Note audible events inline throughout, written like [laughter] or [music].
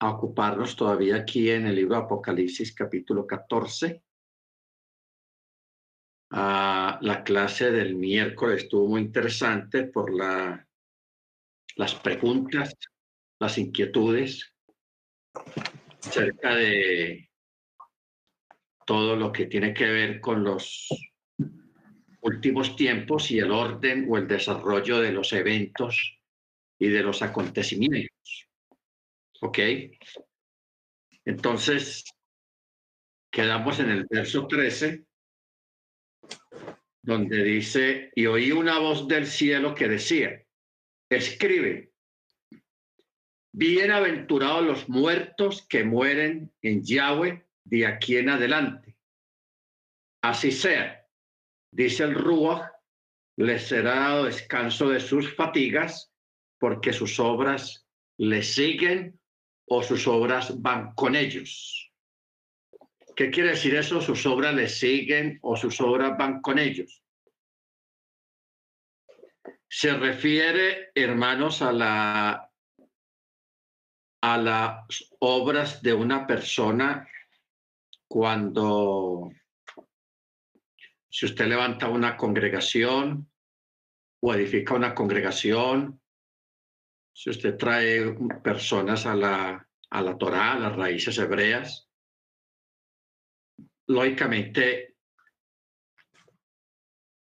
a ocuparnos todavía aquí en el libro Apocalipsis capítulo 14. Ah, la clase del miércoles estuvo muy interesante por la, las preguntas, las inquietudes acerca de todo lo que tiene que ver con los últimos tiempos y el orden o el desarrollo de los eventos y de los acontecimientos. ¿Ok? Entonces, quedamos en el verso 13 donde dice, y oí una voz del cielo que decía, escribe, bienaventurados los muertos que mueren en Yahweh de aquí en adelante. Así sea, dice el Ruach, les será dado descanso de sus fatigas, porque sus obras le siguen o sus obras van con ellos. ¿Qué quiere decir eso? Sus obras le siguen o sus obras van con ellos. Se refiere, hermanos, a la a las obras de una persona cuando si usted levanta una congregación o edifica una congregación, si usted trae personas a la, a la Torá, a las raíces hebreas, lógicamente,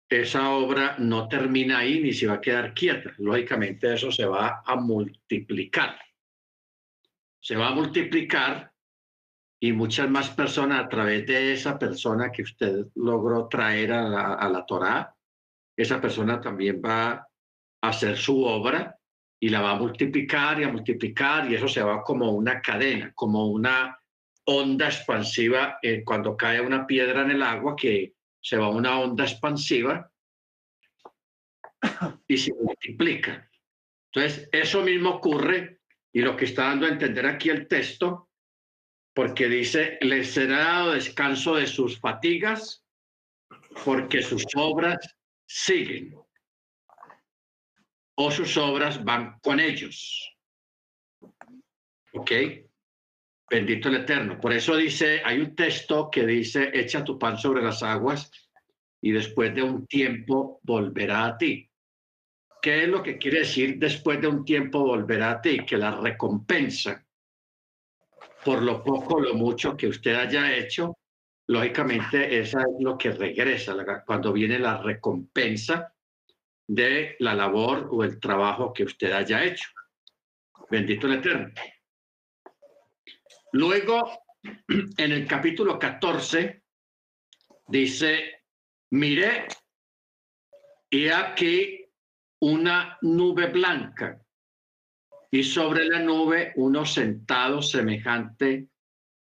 esa obra no termina ahí ni se va a quedar quieta. Lógicamente, eso se va a multiplicar. Se va a multiplicar y muchas más personas a través de esa persona que usted logró traer a la, a la Torá, esa persona también va a hacer su obra y la va a multiplicar y a multiplicar y eso se va como una cadena, como una onda expansiva eh, cuando cae una piedra en el agua, que se va una onda expansiva y se multiplica. Entonces, eso mismo ocurre y lo que está dando a entender aquí el texto, porque dice, les será dado descanso de sus fatigas, porque sus obras siguen, o sus obras van con ellos. ¿Ok? Bendito el Eterno. Por eso dice, hay un texto que dice, echa tu pan sobre las aguas y después de un tiempo volverá a ti. ¿Qué es lo que quiere decir después de un tiempo volverá a ti? Que la recompensa por lo poco o lo mucho que usted haya hecho, lógicamente esa es lo que regresa cuando viene la recompensa de la labor o el trabajo que usted haya hecho. Bendito el Eterno. Luego, [clears throat] en el capítulo 14, dice, miré y aquí una nube blanca y sobre la nube uno sentado semejante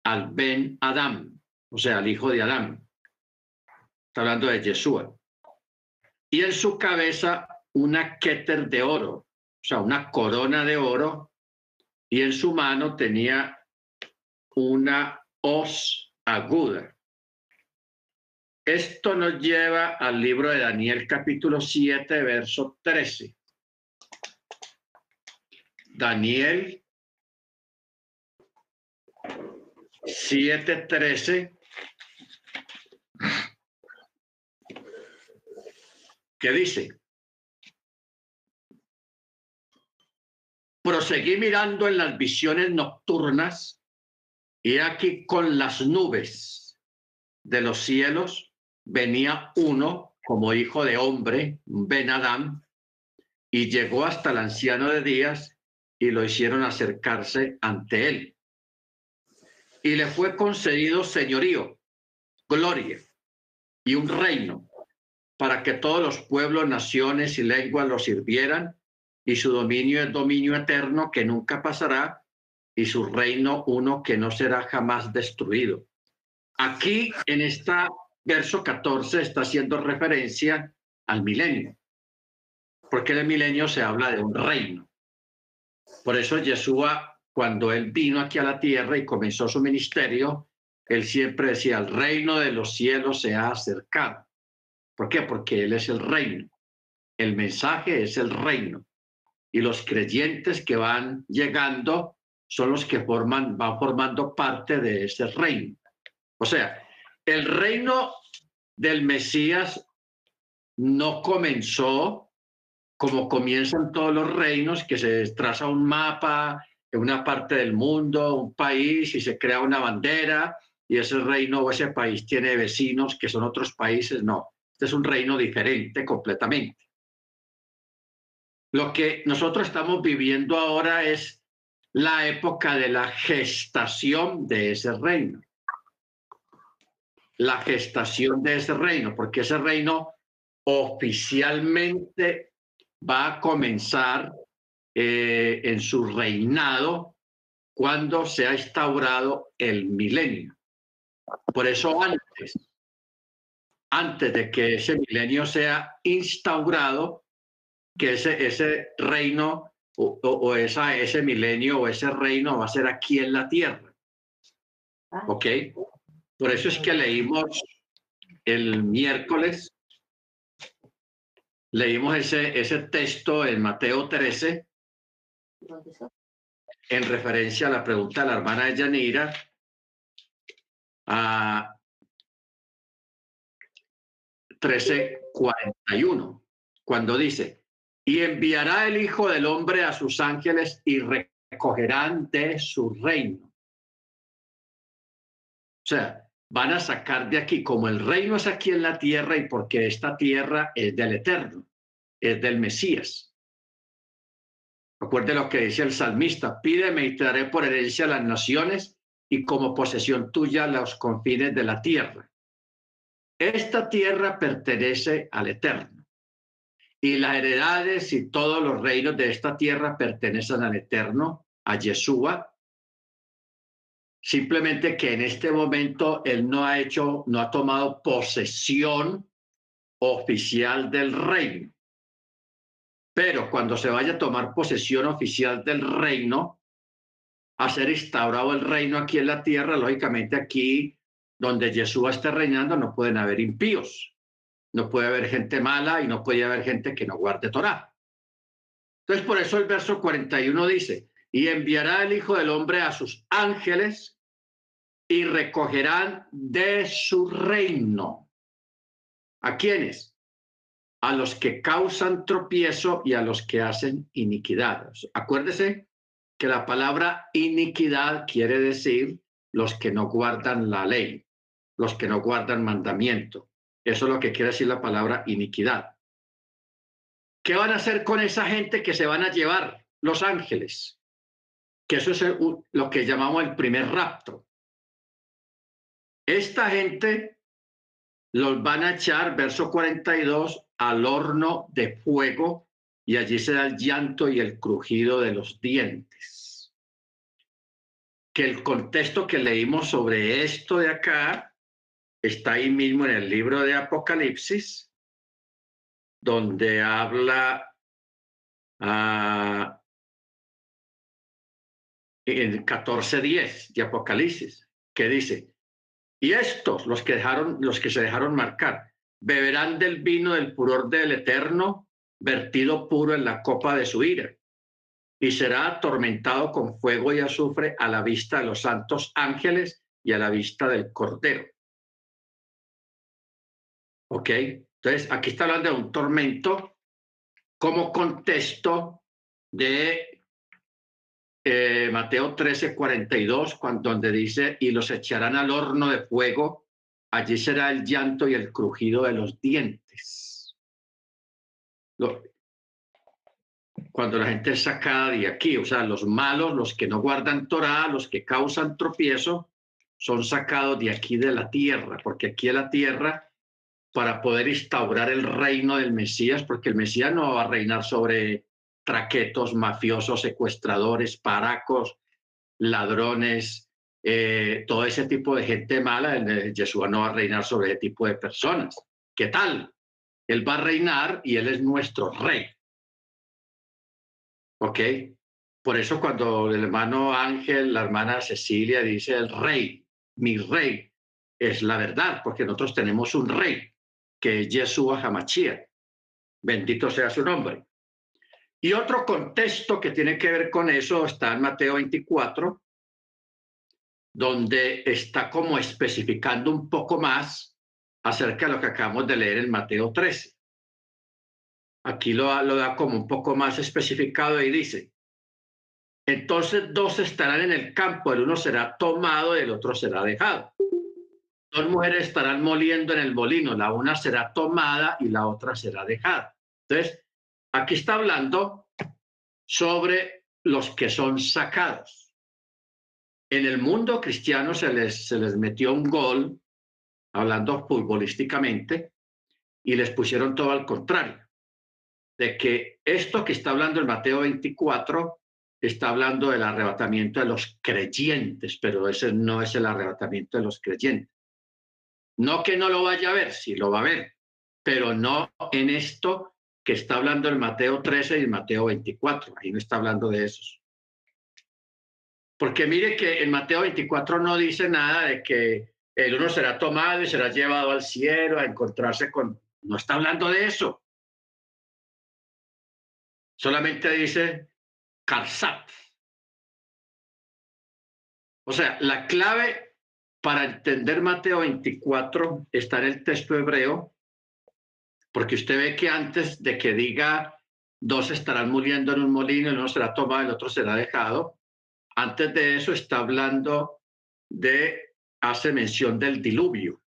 al Ben Adam, o sea, al hijo de Adán. Está hablando de Yeshua. Y en su cabeza una keter de oro, o sea, una corona de oro, y en su mano tenía una hoz aguda. Esto nos lleva al libro de Daniel capítulo 7, verso 13. Daniel 7:13. ¿Qué dice? Proseguí mirando en las visiones nocturnas y aquí con las nubes de los cielos venía uno como hijo de hombre, Ben Adam, y llegó hasta el anciano de días y lo hicieron acercarse ante él. Y le fue concedido señorío, gloria y un reino para que todos los pueblos, naciones y lenguas lo sirvieran, y su dominio es dominio eterno que nunca pasará, y su reino uno que no será jamás destruido. Aquí en esta verso 14 está haciendo referencia al milenio, porque en el milenio se habla de un reino. Por eso Yeshua, cuando él vino aquí a la tierra y comenzó su ministerio, él siempre decía, el reino de los cielos se ha acercado. ¿Por qué? Porque él es el reino. El mensaje es el reino. Y los creyentes que van llegando son los que forman, van formando parte de ese reino. O sea, el reino del Mesías no comenzó como comienzan todos los reinos, que se traza un mapa en una parte del mundo, un país, y se crea una bandera, y ese reino o ese país tiene vecinos que son otros países. No, este es un reino diferente completamente. Lo que nosotros estamos viviendo ahora es la época de la gestación de ese reino. La gestación de ese reino, porque ese reino oficialmente va a comenzar eh, en su reinado cuando se ha instaurado el milenio. Por eso antes, antes de que ese milenio sea instaurado, que ese, ese reino o, esa, ese milenio o ese reino va a ser aquí en la tierra. Ah. ¿Ok? Por eso es que leímos el miércoles, leímos ese, ese texto en Mateo 13, en referencia a la pregunta de la hermana Yanira, a 13:41, cuando dice, y enviará el Hijo del Hombre a sus ángeles y recogerán de su reino. O sea, van a sacar de aquí, como el reino es aquí en la tierra y porque esta tierra es del Eterno, es del Mesías. Recuerde lo que dice el salmista, pídeme y te daré por herencia las naciones y como posesión tuya los confines de la tierra. Esta tierra pertenece al Eterno y las heredades y todos los reinos de esta tierra pertenecen al Eterno, a Yeshua. Simplemente que en este momento él no ha hecho, no ha tomado posesión oficial del reino. Pero cuando se vaya a tomar posesión oficial del reino, a ser instaurado el reino aquí en la tierra, lógicamente aquí donde Yeshua esté reinando no pueden haber impíos no puede haber gente mala y no puede haber gente que no guarde Torah. Entonces, por eso el verso 41 dice, y enviará el Hijo del Hombre a sus ángeles y recogerán de su reino. ¿A quiénes? A los que causan tropiezo y a los que hacen iniquidad. Acuérdese que la palabra iniquidad quiere decir los que no guardan la ley, los que no guardan mandamiento. Eso es lo que quiere decir la palabra iniquidad. ¿Qué van a hacer con esa gente que se van a llevar los ángeles? Que eso es lo que llamamos el primer rapto. Esta gente los van a echar, verso 42, al horno de fuego y allí se da el llanto y el crujido de los dientes. Que el contexto que leímos sobre esto de acá está ahí mismo en el libro de Apocalipsis, donde habla uh, en 14.10 de Apocalipsis, que dice, y estos, los que, dejaron, los que se dejaron marcar, beberán del vino del furor del Eterno, vertido puro en la copa de su ira, y será atormentado con fuego y azufre a la vista de los santos ángeles y a la vista del Cordero. ¿Ok? Entonces, aquí está hablando de un tormento como contexto de eh, Mateo 13, 42, cuando, donde dice, y los echarán al horno de fuego, allí será el llanto y el crujido de los dientes. cuando la gente es sacada de aquí, o sea, los malos, los que no guardan Torah, los que causan tropiezo, son sacados de aquí de la tierra, porque aquí en la tierra para poder instaurar el reino del Mesías, porque el Mesías no va a reinar sobre traquetos, mafiosos, secuestradores, paracos, ladrones, eh, todo ese tipo de gente mala. Yeshua no va a reinar sobre ese tipo de personas. ¿Qué tal? Él va a reinar y Él es nuestro rey. ¿Ok? Por eso cuando el hermano Ángel, la hermana Cecilia dice el rey, mi rey, es la verdad, porque nosotros tenemos un rey que es Yeshua. Bendito sea su nombre. Y otro contexto que tiene que ver con eso está en Mateo 24, donde está como especificando un poco más acerca de lo que acabamos de leer en Mateo 13. Aquí lo, lo da como un poco más especificado y dice, entonces dos estarán en el campo, el uno será tomado y el otro será dejado. Dos mujeres estarán moliendo en el molino, la una será tomada y la otra será dejada. Entonces, aquí está hablando sobre los que son sacados. En el mundo cristiano se les, se les metió un gol, hablando futbolísticamente, y les pusieron todo al contrario, de que esto que está hablando el Mateo 24 está hablando del arrebatamiento de los creyentes, pero ese no es el arrebatamiento de los creyentes. No que no lo vaya a ver, sí lo va a ver, pero no en esto que está hablando el Mateo 13 y el Mateo 24. Ahí no está hablando de esos. Porque mire que en Mateo 24 no dice nada de que el uno será tomado y será llevado al cielo a encontrarse con... No está hablando de eso. Solamente dice Karsat. O sea, la clave para entender Mateo 24 está en el texto hebreo, porque usted ve que antes de que diga dos estarán muriendo en un molino, uno será tomado, el otro será dejado, antes de eso está hablando de, hace mención del diluvio.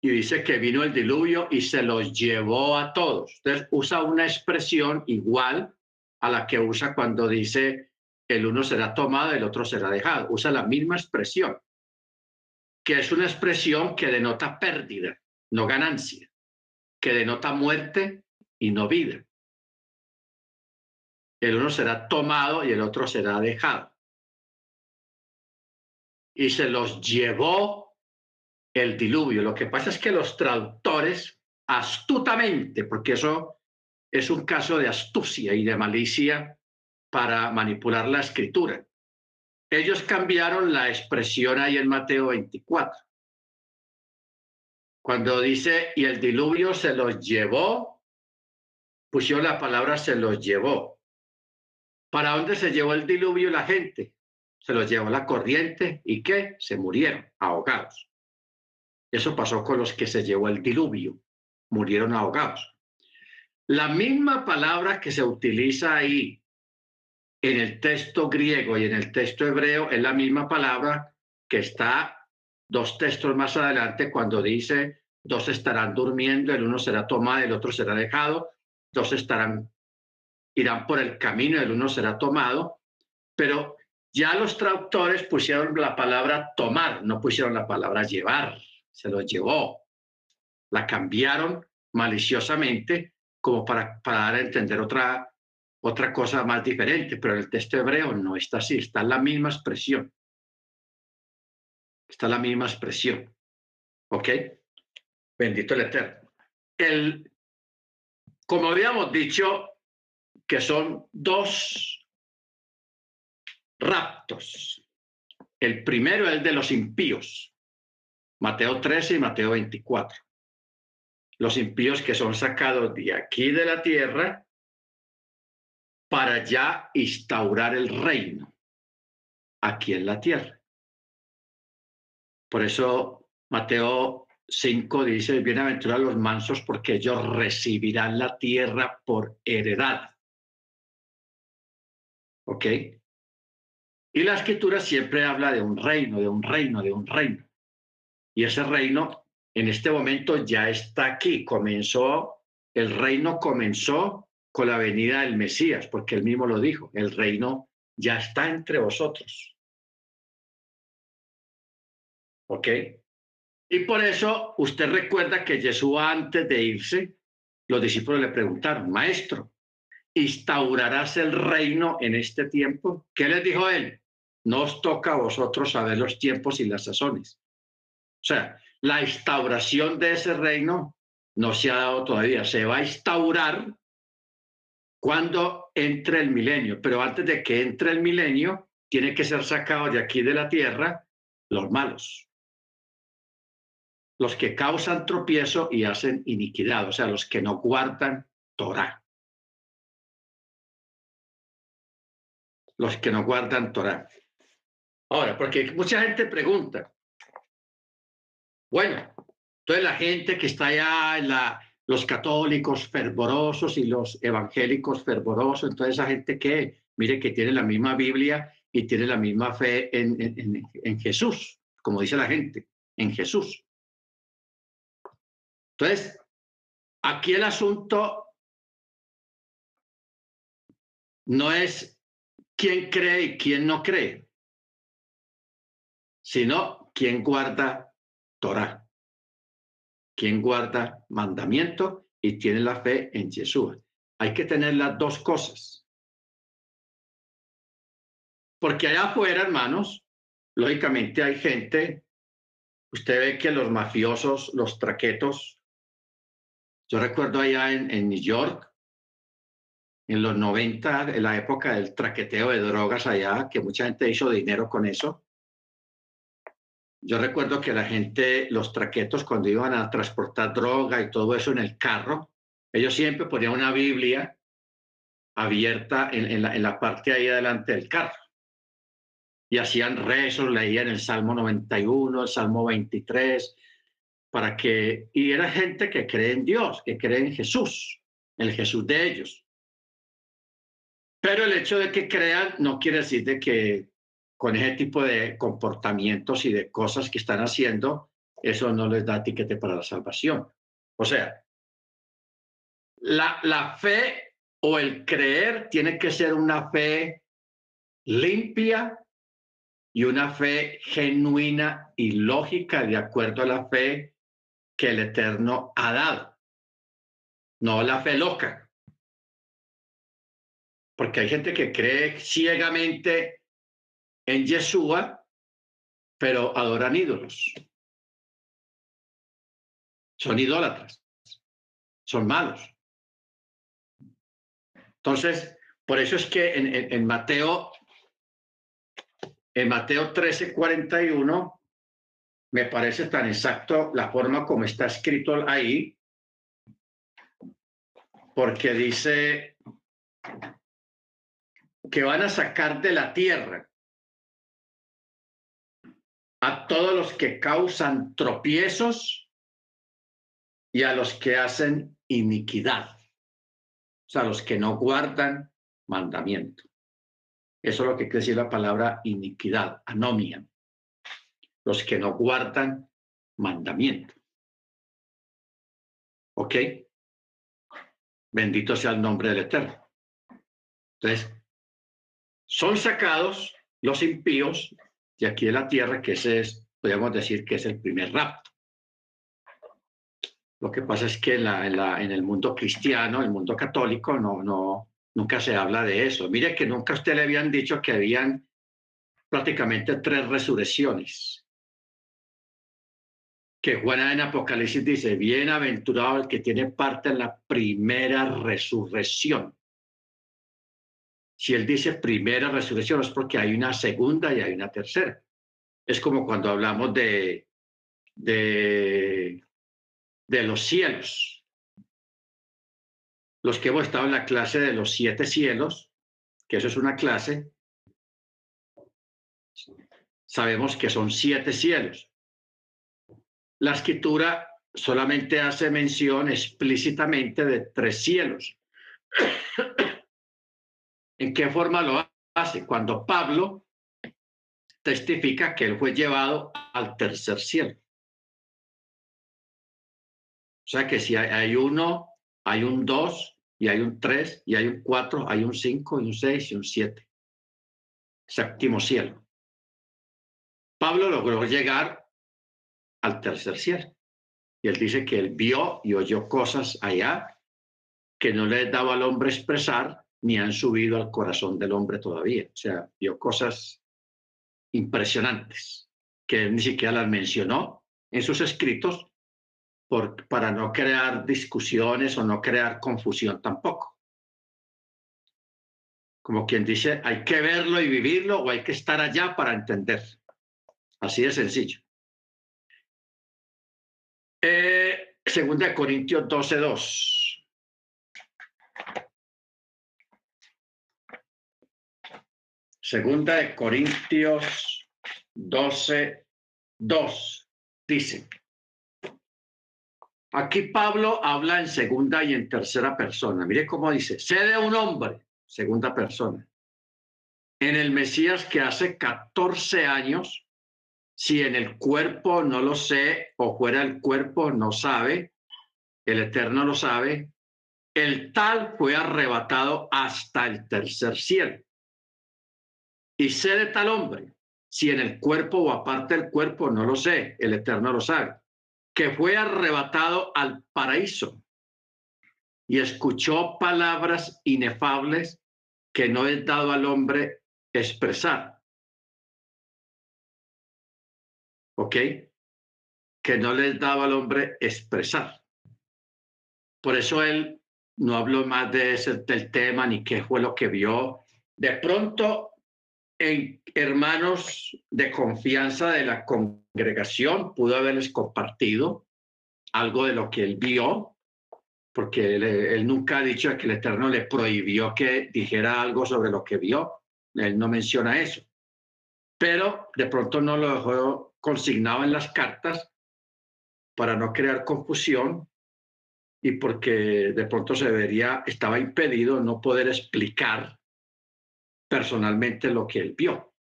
Y dice que vino el diluvio y se los llevó a todos. Entonces usa una expresión igual a la que usa cuando dice el uno será tomado, el otro será dejado. Usa la misma expresión, que es una expresión que denota pérdida, no ganancia, que denota muerte y no vida. El uno será tomado y el otro será dejado. Y se los llevó el diluvio. Lo que pasa es que los traductores, astutamente, porque eso es un caso de astucia y de malicia para manipular la escritura. Ellos cambiaron la expresión ahí en Mateo 24. Cuando dice, y el diluvio se los llevó, pusieron la palabra se los llevó. ¿Para dónde se llevó el diluvio la gente? Se los llevó la corriente y qué? Se murieron ahogados. Eso pasó con los que se llevó el diluvio, murieron ahogados. La misma palabra que se utiliza ahí en el texto griego y en el texto hebreo es la misma palabra que está dos textos más adelante cuando dice dos estarán durmiendo, el uno será tomado, el otro será dejado, dos estarán irán por el camino, el uno será tomado, pero ya los traductores pusieron la palabra tomar, no pusieron la palabra llevar, se lo llevó, la cambiaron maliciosamente como para, para dar a entender otra, otra cosa más diferente, pero en el texto hebreo no está así, está la misma expresión. Está la misma expresión. ¿Ok? Bendito el Eterno. El, como habíamos dicho, que son dos raptos. El primero es el de los impíos, Mateo 13 y Mateo 24 los impíos que son sacados de aquí de la tierra para ya instaurar el reino aquí en la tierra. Por eso Mateo 5 dice, bienaventurados los mansos porque ellos recibirán la tierra por heredad. ¿Ok? Y la escritura siempre habla de un reino, de un reino, de un reino. Y ese reino en este momento ya está aquí. Comenzó, el reino comenzó con la venida del Mesías, porque él mismo lo dijo, el reino ya está entre vosotros. ¿Ok? Y por eso usted recuerda que Jesús antes de irse, los discípulos le preguntaron, maestro, ¿instaurarás el reino en este tiempo? ¿Qué les dijo él? No os toca a vosotros saber los tiempos y las sazones. O sea, la instauración de ese reino no se ha dado todavía. Se va a instaurar cuando entre el milenio, pero antes de que entre el milenio, tienen que ser sacados de aquí de la tierra los malos, los que causan tropiezo y hacen iniquidad, o sea, los que no guardan Torah. Los que no guardan Torah. Ahora, porque mucha gente pregunta, bueno, entonces la gente que está allá en la, los católicos fervorosos y los evangélicos fervorosos, entonces esa gente que, mire que tiene la misma Biblia y tiene la misma fe en, en, en Jesús, como dice la gente, en Jesús. Entonces, aquí el asunto no es quién cree y quién no cree, sino quién guarda Torah, quién guarda mandamiento y tiene la fe en Jesús. Hay que tener las dos cosas. Porque allá afuera, hermanos, lógicamente hay gente, usted ve que los mafiosos, los traquetos, yo recuerdo allá en, en New York, en los 90, en la época del traqueteo de drogas allá, que mucha gente hizo dinero con eso. Yo recuerdo que la gente, los traquetos, cuando iban a transportar droga y todo eso en el carro, ellos siempre ponían una Biblia abierta en, la, en la parte ahí adelante del carro. Y hacían rezos, leían el Salmo 91, el Salmo 23, para que, y era gente que cree en Dios, que cree en Jesús, el Jesús de ellos. Pero el hecho de que crean no quiere decir de que con ese tipo de comportamientos y de cosas que están haciendo, eso no les da tiquete para la salvación. O sea, la, la fe o el creer tiene que ser una fe limpia y una fe genuina y lógica de acuerdo a la fe que el Eterno ha dado. No la fe loca porque hay gente que cree ciegamente en Yeshua, pero adoran ídolos. Son idólatras, son malos. Entonces, por eso es que en, en, en Mateo, en Mateo 13, 41, me parece tan exacto la forma como está escrito ahí, porque dice, que van a sacar de la tierra a todos los que causan tropiezos y a los que hacen iniquidad, o sea, los que no guardan mandamiento. Eso es lo que quiere decir la palabra iniquidad, anomia, los que no guardan mandamiento. ¿Ok? Bendito sea el nombre del Eterno. Entonces, son sacados los impíos de aquí de la tierra, que ese es, podríamos decir que es el primer rapto. Lo que pasa es que en, la, en, la, en el mundo cristiano, el mundo católico, no, no, nunca se habla de eso. Mire que nunca a usted le habían dicho que habían prácticamente tres resurrecciones. Que Juana en Apocalipsis dice, bienaventurado el que tiene parte en la primera resurrección. Si él dice primera resurrección es porque hay una segunda y hay una tercera. Es como cuando hablamos de, de, de los cielos. Los que hemos estado en la clase de los siete cielos, que eso es una clase, sabemos que son siete cielos. La escritura solamente hace mención explícitamente de tres cielos. ¿En qué forma lo hace? Cuando Pablo testifica que él fue llevado al tercer cielo. O sea que si hay, uno, hay un dos, y hay un tres, y hay un cuatro, hay un cinco, y un seis, y un siete. Séptimo cielo. Pablo logró llegar al tercer cielo. Y él dice que él vio y oyó cosas allá que no le daba al hombre expresar ni han subido al corazón del hombre todavía. O sea, vio cosas impresionantes que él ni siquiera las mencionó en sus escritos por, para no crear discusiones o no crear confusión tampoco. Como quien dice, hay que verlo y vivirlo o hay que estar allá para entender. Así de sencillo. Eh, segunda Corintios 12.2. Segunda de Corintios 12, 2 dice. Aquí Pablo habla en segunda y en tercera persona. Mire cómo dice, sé de un hombre, segunda persona. En el Mesías que hace 14 años, si en el cuerpo no lo sé o fuera del cuerpo no sabe, el Eterno lo sabe, el tal fue arrebatado hasta el tercer cielo. Y sé de tal hombre, si en el cuerpo o aparte del cuerpo, no lo sé, el Eterno lo sabe, que fue arrebatado al paraíso y escuchó palabras inefables que no es dado al hombre expresar. ¿Ok? Que no les daba al hombre expresar. Por eso él no habló más de ese, del tema ni qué fue lo que vio. De pronto, en hermanos de confianza de la congregación, pudo haberles compartido algo de lo que él vio, porque él, nunca ha dicho que el Eterno le prohibió que dijera algo sobre lo que vio. Él no menciona eso. Pero de pronto no lo dejó consignado en las cartas para no crear confusión y porque de pronto se vería, estaba impedido no poder explicar personalmente lo que él vio.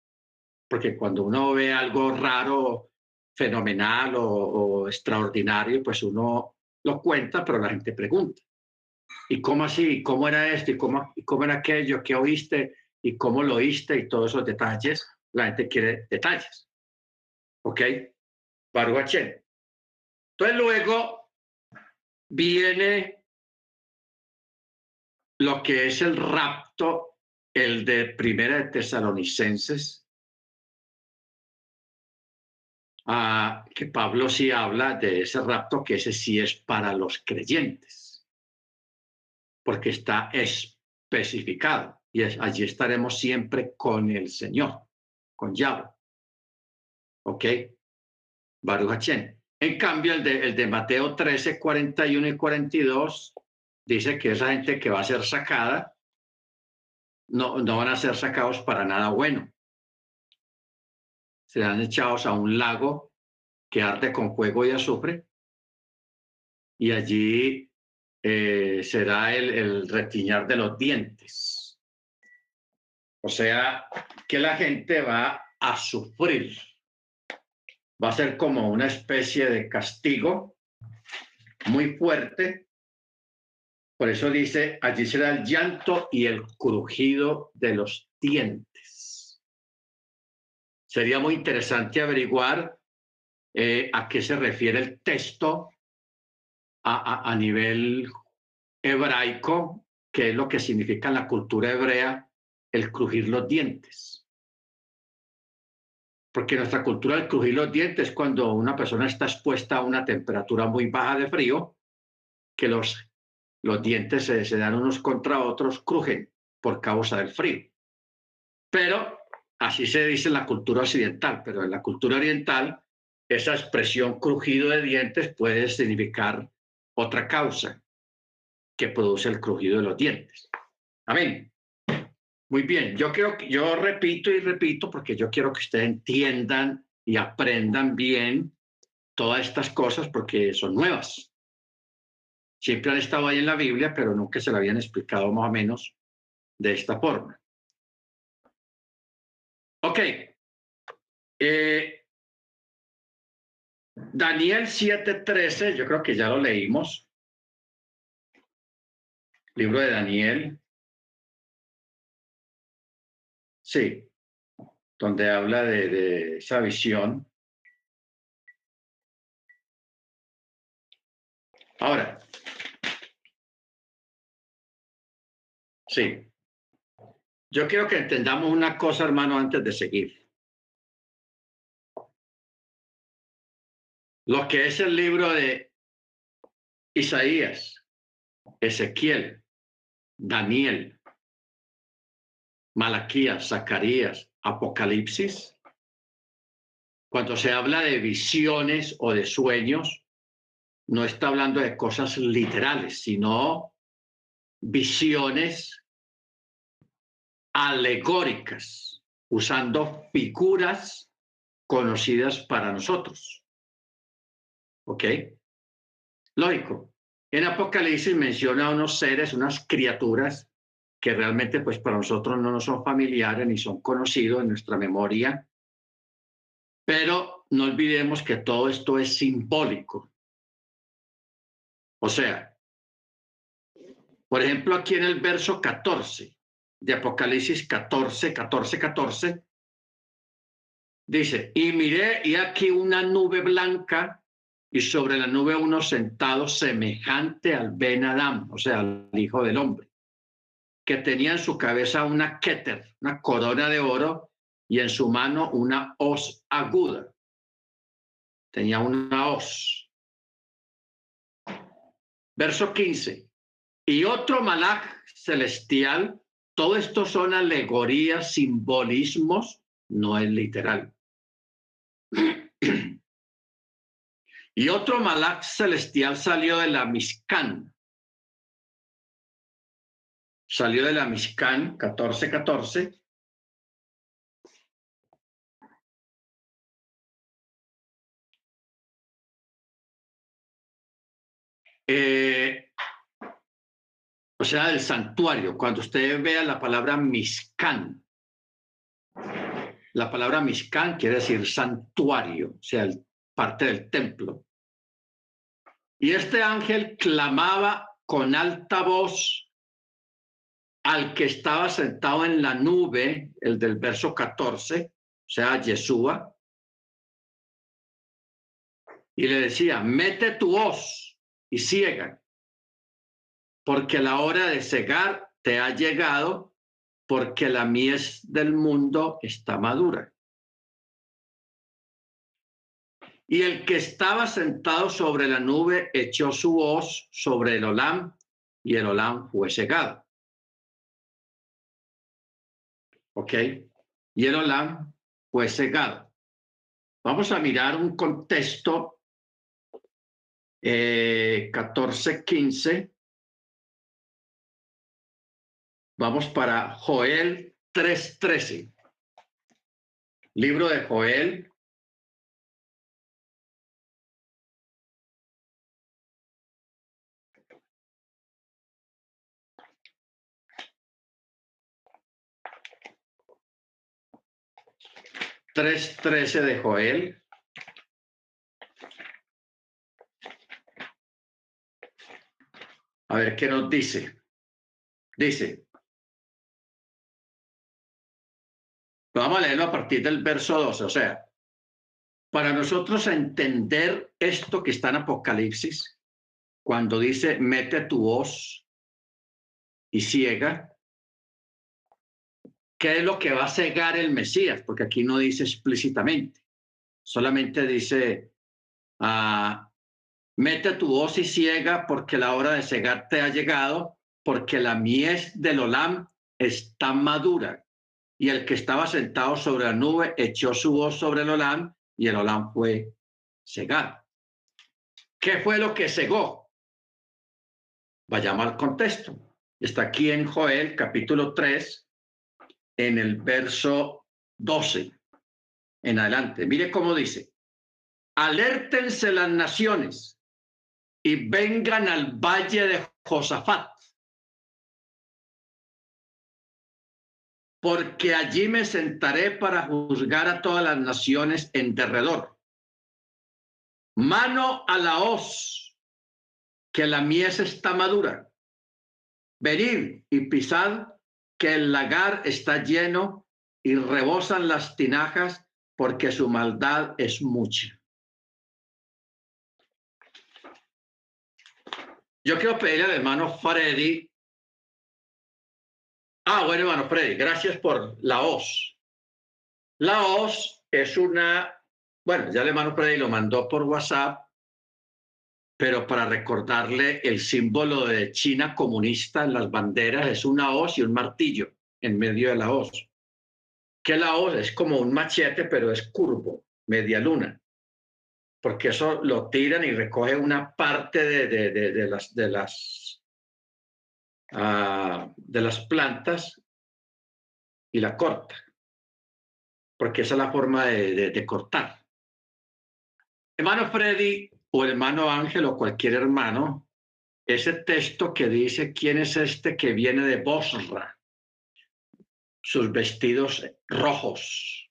Porque cuando uno ve algo raro, fenomenal o, extraordinario, pues uno lo cuenta, pero la gente pregunta. ¿Y cómo así? ¿Cómo era esto? ¿Y cómo, cómo era aquello? ¿Qué oíste? ¿Y cómo lo oíste? Y todos esos detalles. La gente quiere detalles. ¿Ok? Baruch Entonces luego viene lo que es el rapto, el de Primera de Tesalonicenses, ah, que Pablo sí habla de ese rapto, que ese sí es para los creyentes, porque está especificado y allí estaremos siempre con el Señor, con Yahweh. ¿Ok? Baruch en cambio, el de, el de Mateo 13, 41 y 42 dice que esa gente que va a ser sacada no, no van a ser sacados para nada bueno. Serán echados a un lago que arde con fuego y azufre y allí eh, será el, el retiñar de los dientes. O sea, que la gente va a sufrir va a ser como una especie de castigo muy fuerte. Por eso dice, allí será el llanto y el crujido de los dientes. Sería muy interesante averiguar eh, a qué se refiere el texto a, a nivel hebraico, qué es lo que significa en la cultura hebrea el crujir los dientes porque nuestra cultura del crujir los dientes cuando una persona está expuesta a una temperatura muy baja de frío, que los, los dientes se, se dan unos contra otros, crujen por causa del frío. Pero así se dice en la cultura occidental, pero en la cultura oriental esa expresión crujido de dientes puede significar otra causa que produce el crujido de los dientes. Amén. Muy bien, yo creo que yo repito y repito porque yo quiero que ustedes entiendan y aprendan bien todas estas cosas porque son nuevas. Siempre han estado ahí en la Biblia, pero nunca se la habían explicado más o menos de esta forma. Ok. Eh, Daniel 7:13, yo creo que ya lo leímos. Libro de Daniel. Sí, donde habla de, esa visión. Ahora, sí, yo quiero que entendamos una cosa, hermano, antes de seguir. Lo que es el libro de Isaías, Ezequiel, Daniel, Malaquías, Zacarías, Apocalipsis, cuando se habla de visiones o de sueños, no está hablando de cosas literales, sino visiones alegóricas. usando figuras conocidas para nosotros. ¿Ok? Lógico. En Apocalipsis menciona unos seres, unas criaturas que realmente pues para nosotros no nos son familiares ni son conocidos en nuestra memoria. Pero no olvidemos que todo esto es simbólico. O sea, por ejemplo, aquí en el verso 14 de Apocalipsis 14, 14, 14, dice, y miré y aquí una nube blanca y sobre la nube uno sentado semejante al Ben Adam, o sea, al Hijo del Hombre, que tenía en su cabeza una keter, una corona de oro, y en su mano una hoz aguda. Tenía una hoz. Verso 15. Y otro malach celestial, todo esto son alegorías, simbolismos, no es literal. Y otro malach celestial salió de la Mishkan. Salió de la Mishkan 1414. Eh, o sea, del santuario. Cuando usted vea la palabra Mishkan, la palabra Mishkan quiere decir santuario, o sea, parte del templo. Y este ángel clamaba con alta voz al que estaba sentado en la nube, el del verso 14, o sea, Yeshua, y le decía, mete tu hoz y ciega, porque la hora de cegar te ha llegado, porque la mies del mundo está madura. Y el que estaba sentado sobre la nube echó su voz sobre el Olam y el Olam fue cegado. ¿Ok? Y el Olam fue cegado. Vamos a mirar un contexto eh, 14, Vamos para Joel 3.13. Libro de Joel trece de Joel. A ver qué nos dice. Dice. Vamos a leerlo a partir del verso 12. O sea, para nosotros entender esto que está en Apocalipsis, cuando dice, mete tu voz y ciega, ¿qué es lo que va a cegar el Mesías? Porque aquí no dice explícitamente, solamente dice, ah, mete tu voz y ciega porque la hora de cegar te ha llegado, porque la mies del Olam está madura. Y el que estaba sentado sobre la nube echó su voz sobre el Olam y el Olam fue cegado. ¿Qué fue lo que cegó? Vayamos al contexto. Está aquí en Joel capítulo 3, en el verso 12 en adelante. Mire cómo dice, alértense las naciones y vengan al valle de Josafat, porque allí me sentaré para juzgar a todas las naciones en derredor. Mano a la hoz, que la mies está madura. Venid y pisad que el lagar está lleno y rebosan las tinajas porque su maldad es mucha. Yo quiero pedirle al hermano Freddy. Ah, bueno, hermano Freddy, gracias por la hoz. La hoz es una, bueno, ya el hermano Freddy lo mandó por WhatsApp, pero para recordarle el símbolo de China comunista en las banderas es una hoz y un martillo en medio de la hoz. Que la hoz es como un machete, pero es curvo, media luna, porque eso lo tiran y recoge una parte de, de, las, de, las, ah, de las plantas y la corta. porque esa es la forma de, de cortar. Hermano Freddy o hermano Ángel o cualquier hermano, ese texto que dice quién es este que viene de Bosra, sus vestidos rojos.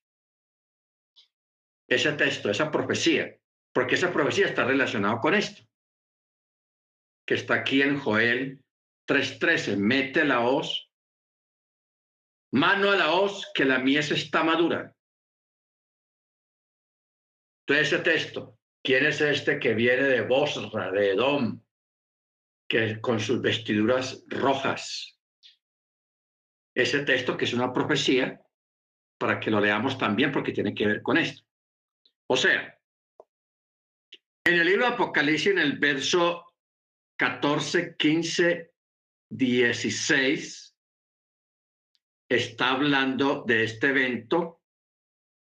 Ese texto, esa profecía, porque esa profecía está relacionada con esto, que está aquí en Joel 3.13, mete la hoz, mano a la hoz, que la mies está madura. Entonces ese texto, ¿quién es este que viene de Bosra, de Edom, que con sus vestiduras rojas? Ese texto que es una profecía, para que lo leamos también, porque tiene que ver con esto. O sea, en el libro de Apocalipsis, en el verso 14, 15 16 está hablando de este evento,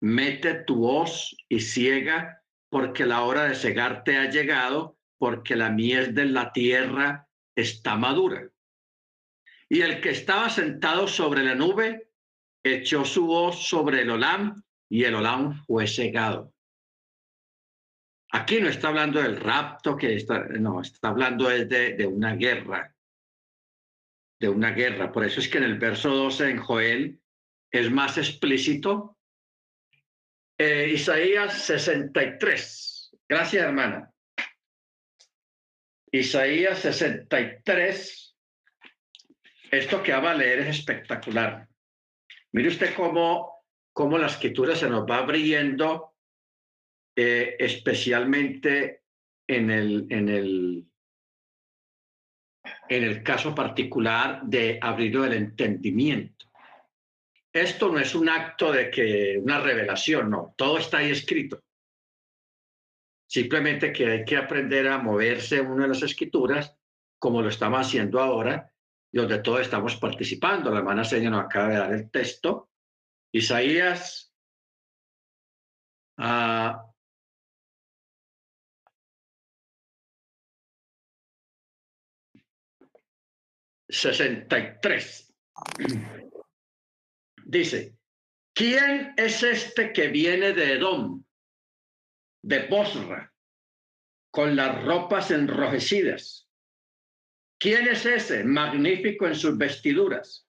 mete tu voz y ciega, porque la hora de cegarte ha llegado, porque la miel de la tierra está madura. Y el que estaba sentado sobre la nube echó su voz sobre el Olam y el Olam fue cegado. Aquí no está hablando del rapto, que está, no, está hablando de, de una guerra de una guerra. Por eso es que en el verso 12 en Joel es más explícito. Eh, Isaías 63. Gracias, hermana. Isaías 63. Esto que va a leer es espectacular. Mire usted cómo, cómo la escritura se nos va abriendo, eh, especialmente en el, en el en el caso particular de abrir el entendimiento. Esto no es un acto de que una revelación, no, todo está ahí escrito. Simplemente que hay que aprender a moverse uno de las escrituras, como lo estamos haciendo ahora, donde todos estamos participando. La hermana Seña nos acaba de dar el texto. Isaías uh, 63. Dice, ¿quién es este que viene de Edom, de Bosra, con las ropas enrojecidas? ¿Quién es ese, magnífico en sus vestiduras,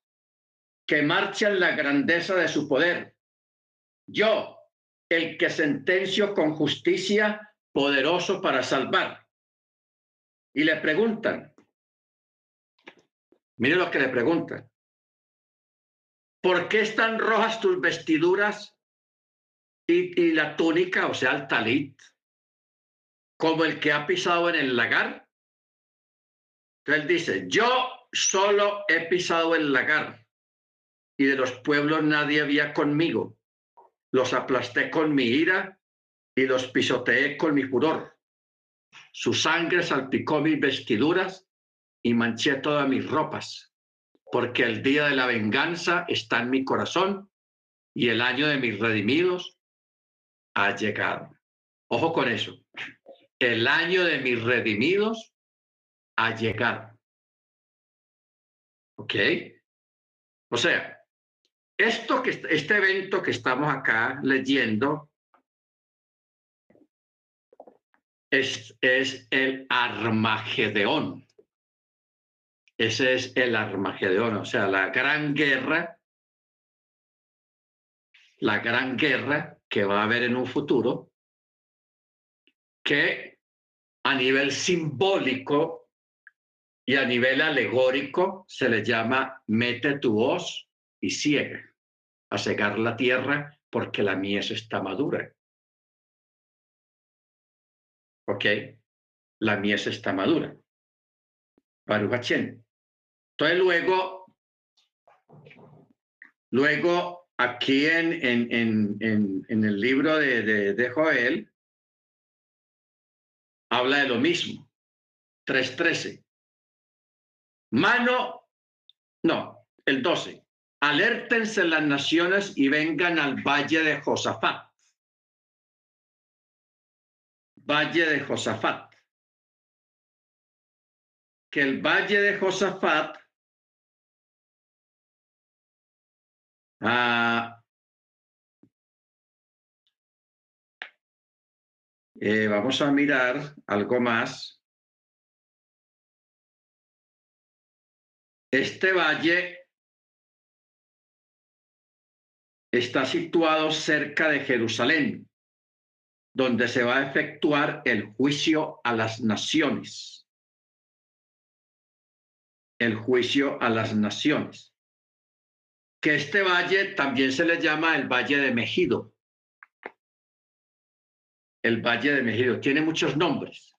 que marcha en la grandeza de su poder? Yo, el que sentencio con justicia, poderoso para salvar. Y le preguntan, Mire lo que le pregunta. ¿Por qué están rojas tus vestiduras y, la túnica, o sea, el talit, como el que ha pisado en el lagar? Entonces él dice, yo solo he pisado el lagar y de los pueblos nadie había conmigo. Los aplasté con mi ira y los pisoteé con mi furor. Su sangre salpicó mis vestiduras y manché todas mis ropas, porque el día de la venganza está en mi corazón y el año de mis redimidos ha llegado. Ojo con eso. El año de mis redimidos ha llegado. ¿Ok? O sea, esto que, este evento que estamos acá leyendo es, es el Armagedeón. Ese es el Armagedón, o sea, la gran guerra, la gran guerra que va a haber en un futuro, que a nivel simbólico y a nivel alegórico se le llama mete tu voz y ciega, a cegar la tierra porque la mies está madura. ¿Ok? La mies está madura. Baruch entonces luego, luego aquí en, en, en, en el libro de, de, de, Joel, habla de lo mismo. 3.13. Mano, no, el 12. Alértense las naciones y vengan al valle de Josafat. Valle de Josafat. Que el valle de Josafat Ah. Eh, vamos a mirar algo más. Este valle está situado cerca de Jerusalén, donde se va a efectuar el juicio a las naciones. El juicio a las naciones. Que este valle también se le llama el Valle de Mejido. El Valle de Mejido tiene muchos nombres.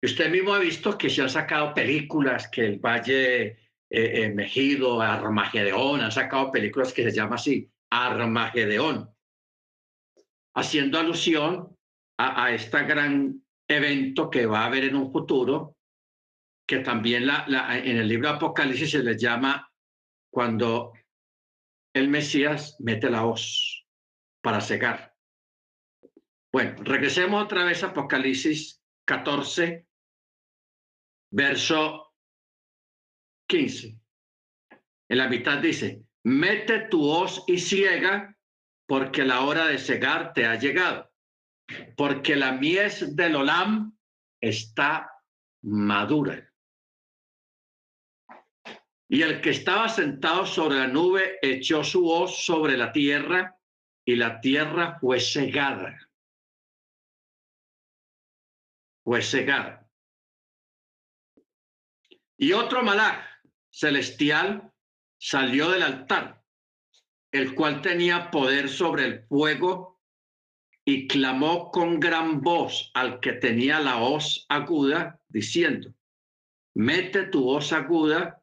Usted mismo ha visto que se han sacado películas, que el Valle eh, eh, Mejido, Armagedón, han sacado películas que se llama así, Armagedón, haciendo alusión a, a este gran evento que va a haber en un futuro, que también la, en el libro Apocalipsis se le llama cuando el Mesías mete la hoz para cegar. Bueno, regresemos otra vez a Apocalipsis 14, verso 15. En la mitad dice, mete tu hoz y ciega, porque la hora de cegar te ha llegado, porque la mies del Olam está madura. Y el que estaba sentado sobre la nube echó su hoz sobre la tierra y la tierra fue cegada. Fue cegada. Y otro malach celestial salió del altar, el cual tenía poder sobre el fuego, y clamó con gran voz al que tenía la hoz aguda, diciendo, mete tu hoz aguda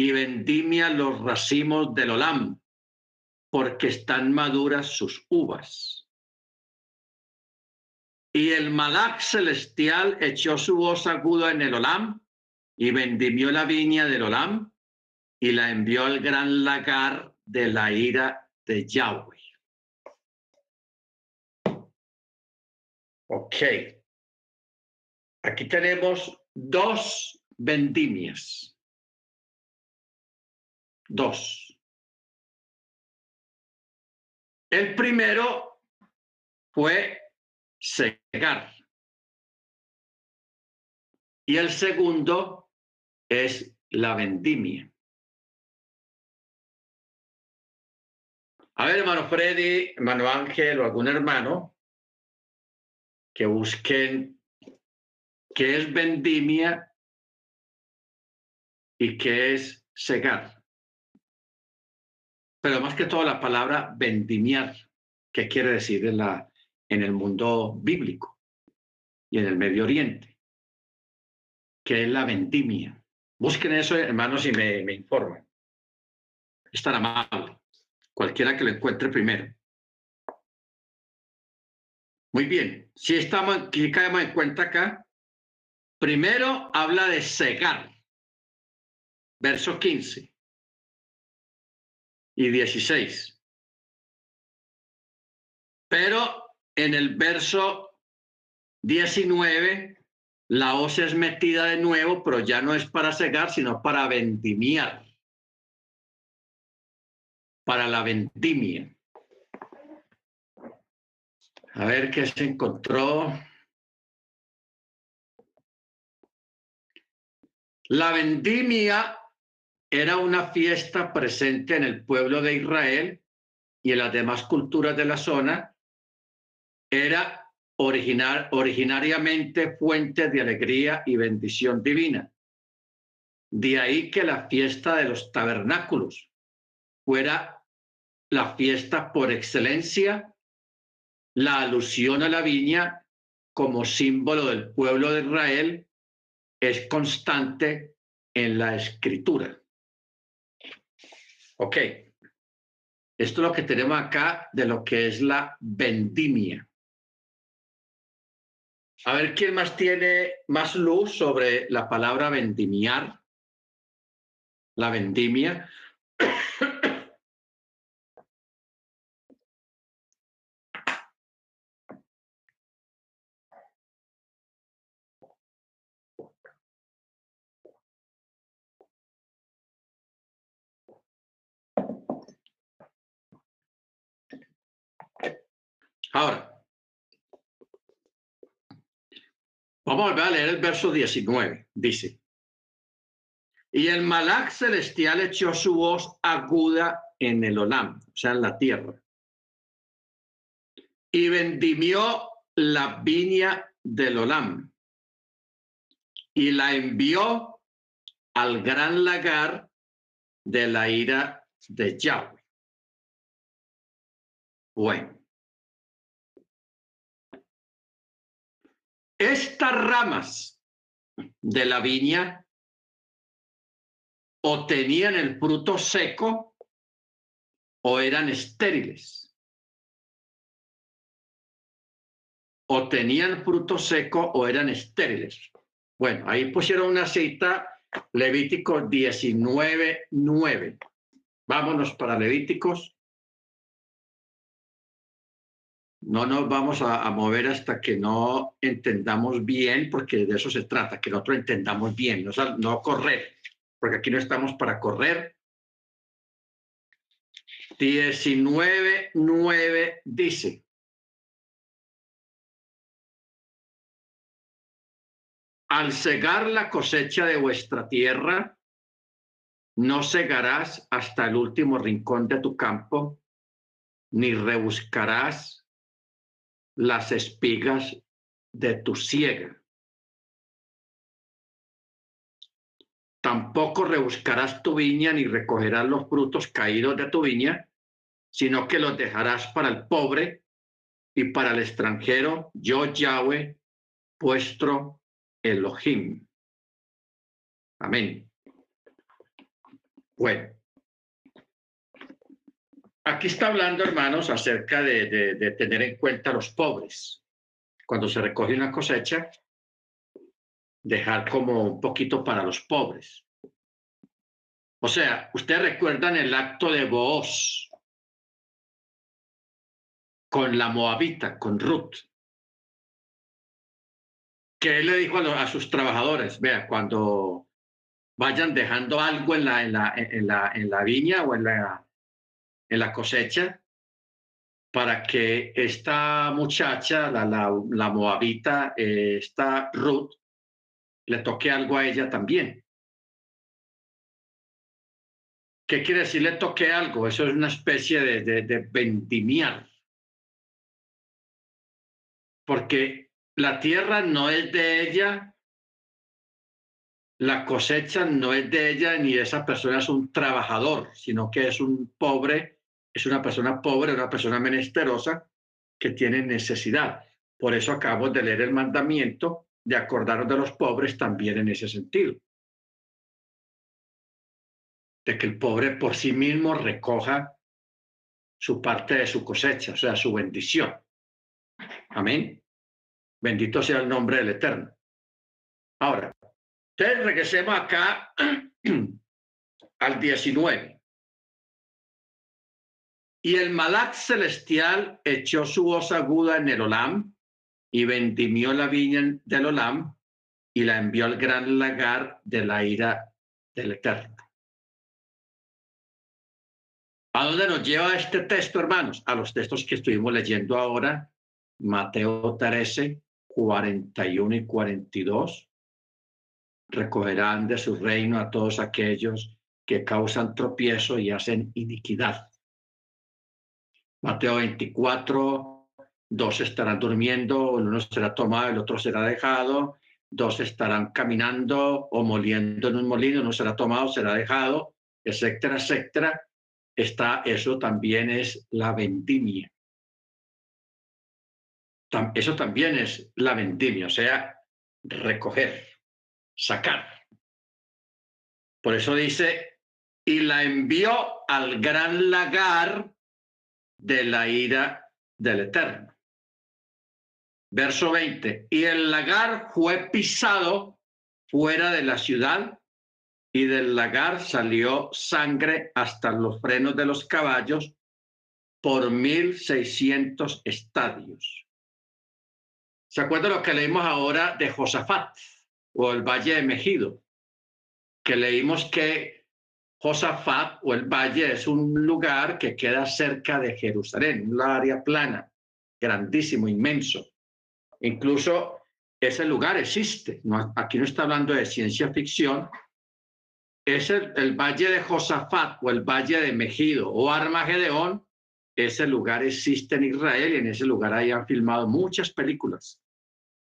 y vendimia los racimos del Olam, porque están maduras sus uvas. Y el malach celestial echó su voz aguda en el Olam y vendimió la viña del Olam y la envió al gran lagar de la ira de Yahweh. Ok. Aquí tenemos dos vendimias. Dos. El primero fue cegar. Y el segundo es la vendimia. A ver, hermano Freddy, hermano Ángel o algún hermano que busquen qué es vendimia y qué es cegar. Pero más que todo la palabra vendimiar, ¿qué quiere decir en, la, en el mundo bíblico y en el Medio Oriente? ¿Qué es la vendimia? Busquen eso, hermanos, y me, me informan. Es tan amable cualquiera que lo encuentre primero. Muy bien, si estamos, aquí caemos en cuenta acá, primero habla de cegar, verso 15 y 16. Pero en el verso 19, la hoz es metida de nuevo, pero ya no es para cegar, sino para vendimiar para la vendimia. A ver qué se encontró. La vendimia era una fiesta presente en el pueblo de Israel y en las demás culturas de la zona. Era originar, originariamente fuente de alegría y bendición divina. De ahí que la fiesta de los tabernáculos fuera la fiesta por excelencia, la alusión a la viña como símbolo del pueblo de Israel es constante en la escritura. Ok, esto es lo que tenemos acá de lo que es la vendimia. A ver quién más tiene más luz sobre la palabra vendimiar, la vendimia. Ahora, Vamos a leer el verso 19. Dice, y el malak celestial echó su voz aguda en el Olam, o sea, en la tierra, y vendimió la viña del Olam y la envió al gran lagar de la ira de Yahweh. Bueno. Estas ramas de la viña o tenían el fruto seco o eran estériles. O tenían fruto seco o eran estériles. Bueno, ahí pusieron una cita, Levítico 19, 9. Vámonos para Levíticos no nos vamos a, mover hasta que no entendamos bien, porque de eso se trata, que nosotros entendamos bien, no, no correr, porque aquí no estamos para correr. 19.9 dice, al cegar la cosecha de vuestra tierra, no cegarás hasta el último rincón de tu campo, ni rebuscarás las espigas de tu siega. Tampoco rebuscarás tu viña ni recogerás los frutos caídos de tu viña, sino que los dejarás para el pobre y para el extranjero, yo Yahweh, vuestro Elohim. Amén. Bueno, Aquí está hablando, hermanos, acerca de, tener en cuenta a los pobres. Cuando se recoge una cosecha, dejar como un poquito para los pobres. O sea, ustedes recuerdan el acto de Booz con la moabita, con Ruth, que él le dijo a, sus trabajadores, vea, cuando vayan dejando algo en la, en la, en la, en la viña o en la, en la cosecha para que esta muchacha, la, la, moabita, eh, esta Ruth, le toque algo a ella también. ¿Qué quiere decir le toque algo? Eso es una especie de, de, de vendimiar. Porque la tierra no es de ella, la cosecha no es de ella, ni esa persona es un trabajador, sino que es un pobre es una persona pobre, una persona menesterosa que tiene necesidad. Por eso acabo de leer el mandamiento de acordaros de los pobres también en ese sentido. De que el pobre por sí mismo recoja su parte de su cosecha, o sea, su bendición. Amén. Bendito sea el nombre del Eterno. Ahora, entonces regresemos acá [clears throat] al 19. Y el Malak celestial echó su voz aguda en el Olam y vendimió la viña del Olam y la envió al gran lagar de la ira del Eterno. ¿A dónde nos lleva este texto, hermanos? A los textos que estuvimos leyendo ahora, Mateo 13, 41 y 42. Recogerán de su reino a todos aquellos que causan tropiezo y hacen iniquidad Mateo 24, dos estarán durmiendo, uno será tomado, el otro será dejado, dos estarán caminando o moliendo en un molino, uno será tomado, será dejado, etcétera, etcétera. Está, eso también es la vendimia. Eso también es la vendimia, o sea, recoger, sacar. Por eso dice, y la envió al gran lagar de la ira del Eterno. Verso 20. Y el lagar fue pisado fuera de la ciudad y del lagar salió sangre hasta los frenos de los caballos por mil seiscientos estadios. ¿Se acuerdan lo que leímos ahora de Josafat o el Valle de Mejido? Que leímos que Josafat o el valle es un lugar que queda cerca de Jerusalén, un área plana, grandísimo, inmenso. Incluso ese lugar existe. Aquí no está hablando de ciencia ficción. Es el, valle de Josafat o el valle de Megido o Armageddon. Ese lugar existe en Israel y en ese lugar ahí han filmado muchas películas,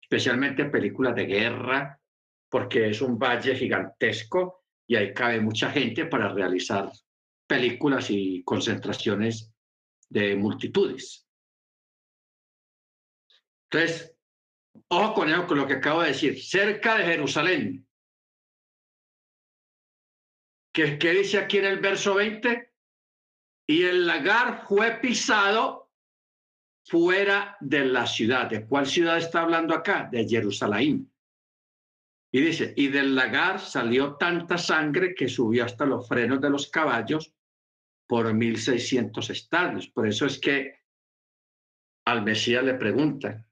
especialmente películas de guerra, porque es un valle gigantesco y ahí cabe mucha gente para realizar películas y concentraciones de multitudes. Entonces, ojo con, eso, con lo que acabo de decir, cerca de Jerusalén. ¿Qué, ¿Qué dice aquí en el verso 20? Y el lagar fue pisado fuera de la ciudad. ¿De cuál ciudad está hablando acá? De Jerusalén. Y dice, y del lagar salió tanta sangre que subió hasta los frenos de los caballos por 1600 estadios. Por eso es que al Mesías le preguntan,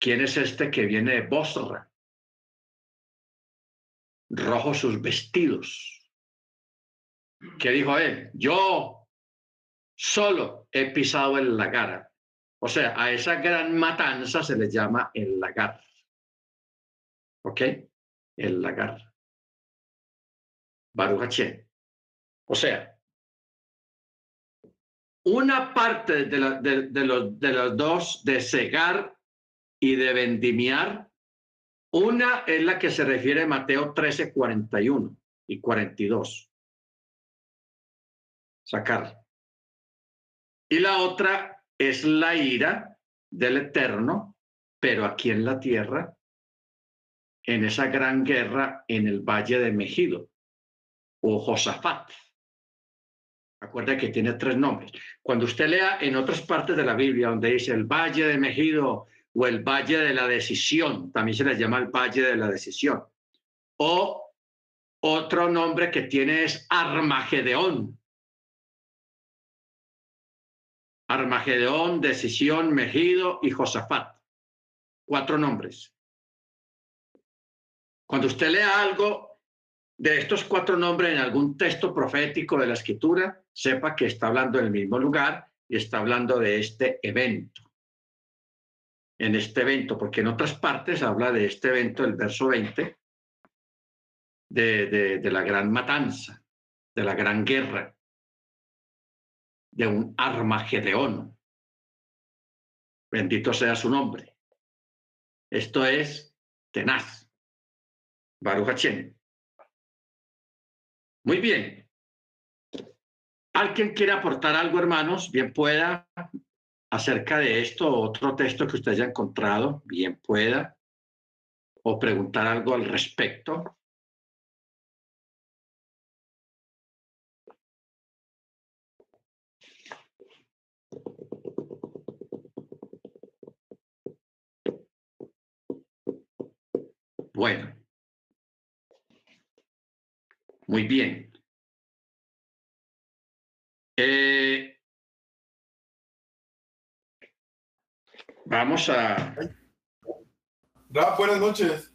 ¿quién es este que viene de Bosra? Rojo sus vestidos. ¿Qué dijo él? Yo solo he pisado el lagar. O sea, a esa gran matanza se le llama el lagar. ¿Ok? El lagar. Baruch O sea, una parte de, la, de, los, de los dos, de cegar y de vendimiar, una es la que se refiere a Mateo 13, 41 y 42. Sacar. Y la otra es la ira del Eterno, pero aquí en la tierra, en esa gran guerra en el valle de Megido o Josafat. Acuerda que tiene tres nombres. Cuando usted lea en otras partes de la Biblia donde dice el valle de Megido o el valle de la decisión, también se le llama el valle de la decisión. O otro nombre que tiene es Armagedeón. Armagedeón, Decisión, Megido y Josafat. Cuatro nombres. Cuando usted lea algo de estos cuatro nombres en algún texto profético de la escritura, sepa que está hablando del mismo lugar y está hablando de este evento. En este evento, porque en otras partes habla de este evento, el verso 20, de, la gran matanza, de la gran guerra, de un Armageddon. Bendito sea su nombre. Esto es tenaz. Baruch Muy bien. ¿Alguien quiere aportar algo, hermanos? Bien pueda acerca de esto, otro texto que usted haya encontrado, bien pueda, o preguntar algo al respecto. Bueno. Muy bien. Eh, vamos a... Rap, buenas noches.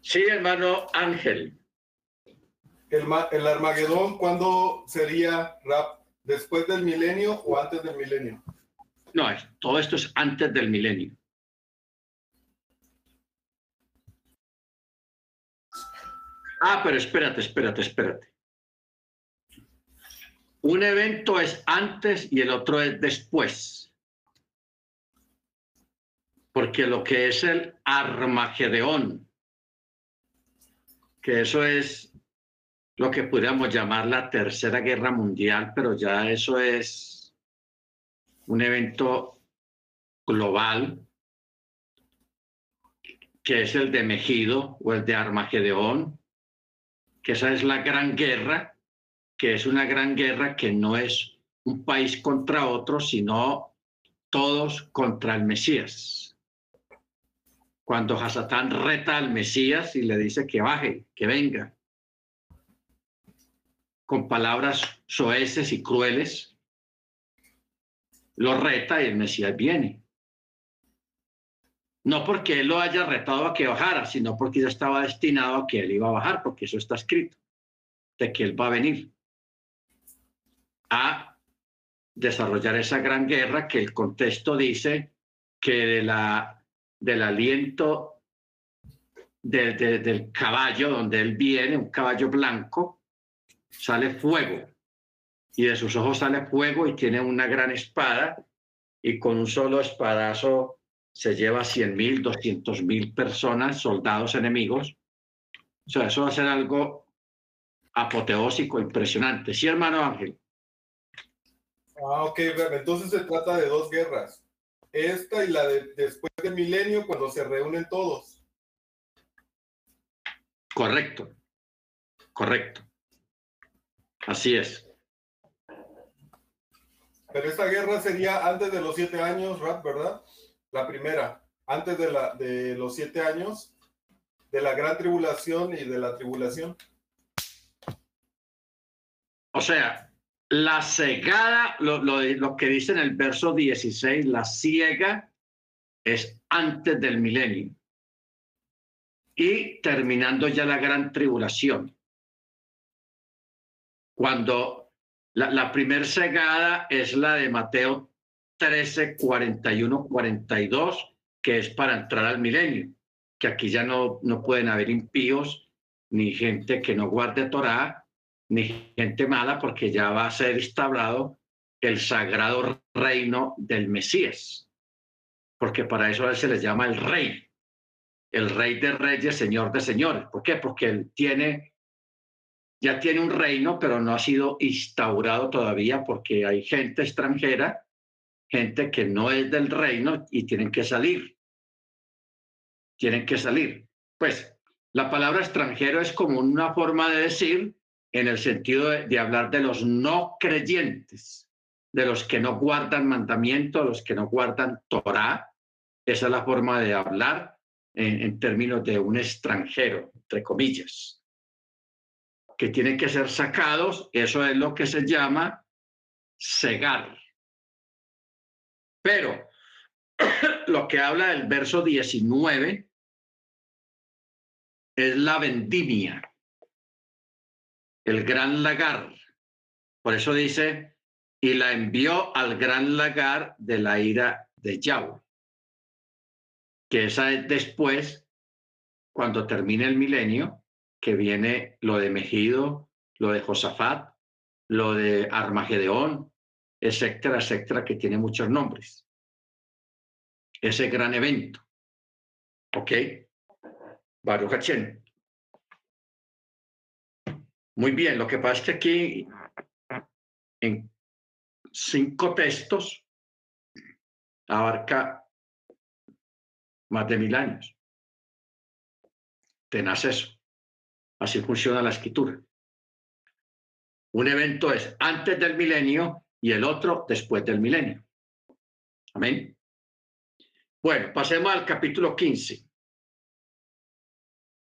Sí, hermano Ángel. El, el Armagedón, ¿cuándo sería Rap? ¿Después del milenio o antes del milenio? No, todo esto es antes del milenio. Ah, pero espérate, espérate, espérate. Un evento es antes y el otro es después. Porque lo que es el Armageddon, que eso es lo que podríamos llamar la Tercera Guerra Mundial, pero ya eso es un evento global, que es el de Mejido o el de Armagedón, que esa es la gran guerra, que es una gran guerra que no es un país contra otro, sino todos contra el Mesías. Cuando Hasatán reta al Mesías y le dice que baje, que venga, con palabras soeces y crueles, lo reta y el Mesías viene. No porque él lo haya retado a que bajara, sino porque ya estaba destinado a que él iba a bajar, porque eso está escrito, de que él va a venir a desarrollar esa gran guerra que el contexto dice que de la del aliento del caballo donde él viene, un caballo blanco, sale fuego. Y de sus ojos sale fuego y tiene una gran espada y con un solo espadazo se lleva cien mil, doscientos mil personas, soldados enemigos. O sea, eso va a ser algo apoteósico, impresionante. Sí, hermano Ángel. Ah, ok, entonces se trata de dos guerras. Esta y la de después del milenio, cuando se reúnen todos. Correcto, correcto. Así es. Pero esta guerra sería antes de los siete años, Rat, ¿verdad? La primera, antes de, la, de los siete años, de la gran tribulación y de la tribulación. O sea, la cegada, lo, lo, que dice en el verso 16, la ciega es antes del milenio y terminando ya la gran tribulación. Cuando la, la primer cegada es la de Mateo 13, 41, 42, que es para entrar al milenio, que aquí ya no, no pueden haber impíos ni gente que no guarde Torah, ni gente mala, porque ya va a ser instaurado el sagrado reino del Mesías, porque para eso a se les llama el rey, el rey de reyes, señor de señores. ¿Por qué? Porque él tiene, ya tiene un reino, pero no ha sido instaurado todavía porque hay gente extranjera gente que no es del reino y tienen que salir. Tienen que salir. Pues la palabra extranjero es como una forma de decir en el sentido de, hablar de los no creyentes, de los que no guardan mandamiento, los que no guardan Torah. Esa es la forma de hablar en, en términos de un extranjero, entre comillas, que tienen que ser sacados. Eso es lo que se llama cegar. Pero [clears throat] lo que habla del verso 19 es la vendimia, el gran lagar. Por eso dice, y la envió al gran lagar de la ira de Yahweh, que esa es después, cuando termine el milenio, que viene lo de Mejido, lo de Josafat, lo de Armagedeón, etcétera, etcétera, que tiene muchos nombres. Ese gran evento. ¿Ok? Baruch Muy bien, lo que pasa es que aquí en cinco textos abarca más de mil años. Tenaz eso. Así funciona la escritura. Un evento es antes del milenio y el otro después del milenio. Amén. Bueno, pasemos al capítulo 15.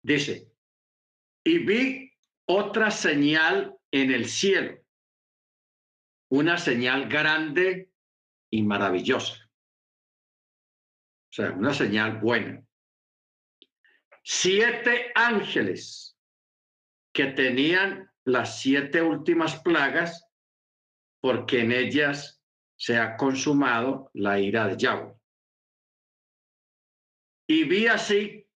Dice, y vi otra señal en el cielo, una señal grande y maravillosa. O sea, una señal buena. Siete ángeles que tenían las siete últimas plagas porque en ellas se ha consumado la ira de Yahweh. Y vi así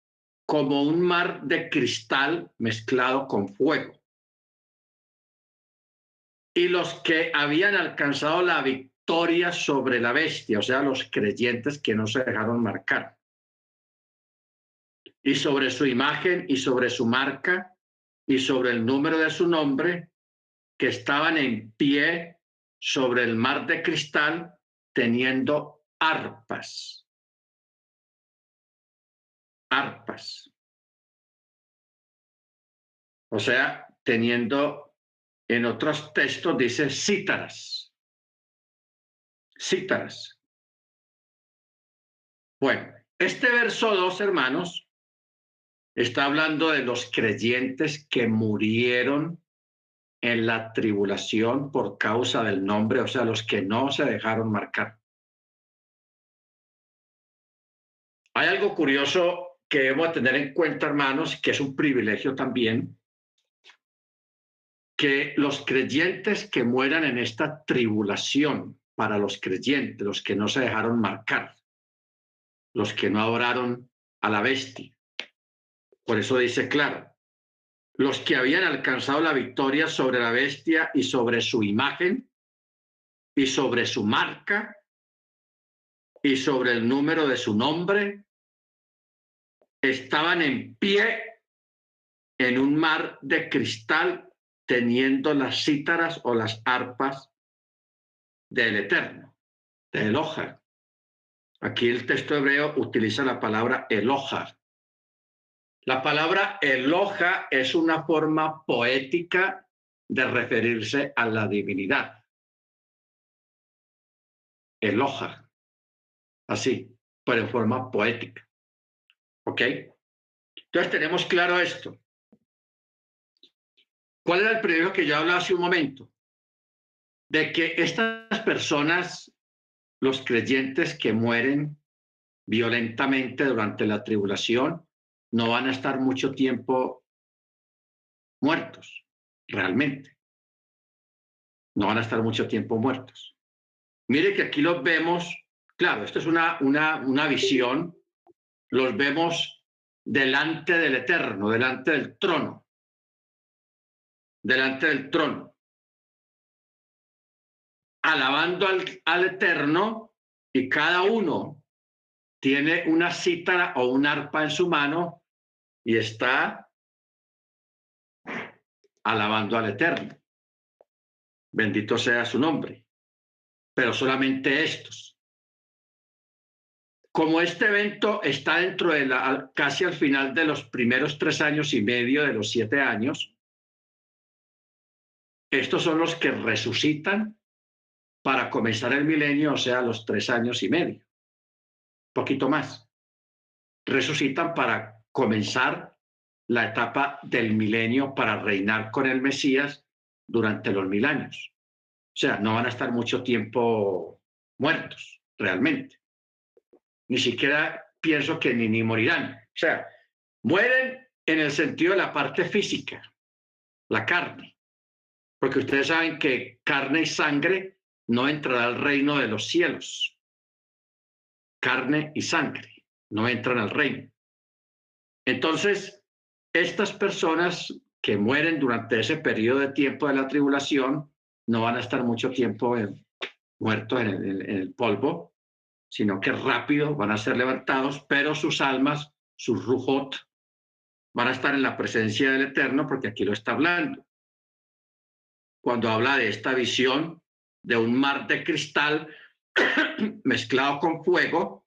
como un mar de cristal mezclado con fuego. Y los que habían alcanzado la victoria sobre la bestia, o sea, los creyentes que no se dejaron marcar. Y sobre su imagen y sobre su marca y sobre el número de su nombre, que estaban en pie sobre el mar de cristal teniendo arpas. Arpas. O sea, teniendo, en otros textos dice cítaras. Cítaras. Bueno, este verso 2, hermanos, está hablando de los creyentes que murieron en la tribulación por causa del nombre, o sea, los que no se dejaron marcar. Hay algo curioso que debemos tener en cuenta, hermanos, que es un privilegio también, que los creyentes que mueran en esta tribulación, para los creyentes, los que no se dejaron marcar, los que no adoraron a la bestia. Por eso dice claro, los que habían alcanzado la victoria sobre la bestia y sobre su imagen y sobre su marca y sobre el número de su nombre, estaban en pie en un mar de cristal teniendo las cítaras o las arpas del Eterno, de Elohar. Aquí el texto hebreo utiliza la palabra Elohar. La palabra Eloja es una forma poética de referirse a la divinidad. Eloja. Así, pero en forma poética. ¿Ok? Entonces tenemos claro esto. ¿Cuál era el primero que yo hablaba hace un momento? De que estas personas, los creyentes que mueren violentamente durante la tribulación, no van a estar mucho tiempo muertos, realmente. No van a estar mucho tiempo muertos. Mire que aquí los vemos, claro, esto es una, una, una visión, los vemos delante del Eterno, delante del trono delante del trono, alabando al, Eterno y cada uno tiene una cítara o un arpa en su mano y está alabando al Eterno. Bendito sea su nombre. Pero solamente estos. Como este evento está dentro de la, casi al final de los primeros tres años y medio de los siete años, estos son los que resucitan para comenzar el milenio, o sea, los tres años y medio, poquito más. Resucitan para comenzar la etapa del milenio para reinar con el Mesías durante los mil años. O sea, no van a estar mucho tiempo muertos, realmente. Ni siquiera pienso que ni, ni morirán. O sea, mueren en el sentido de la parte física, la carne porque ustedes saben que carne y sangre no entrará al reino de los cielos. Carne y sangre no entran al reino. Entonces, estas personas que mueren durante ese periodo de tiempo de la tribulación no van a estar mucho tiempo muertos en el, polvo, sino que rápido van a ser levantados, pero sus almas, sus rujot, van a estar en la presencia del Eterno, porque aquí lo está hablando. Cuando habla de esta visión de un mar de cristal [coughs] mezclado con fuego,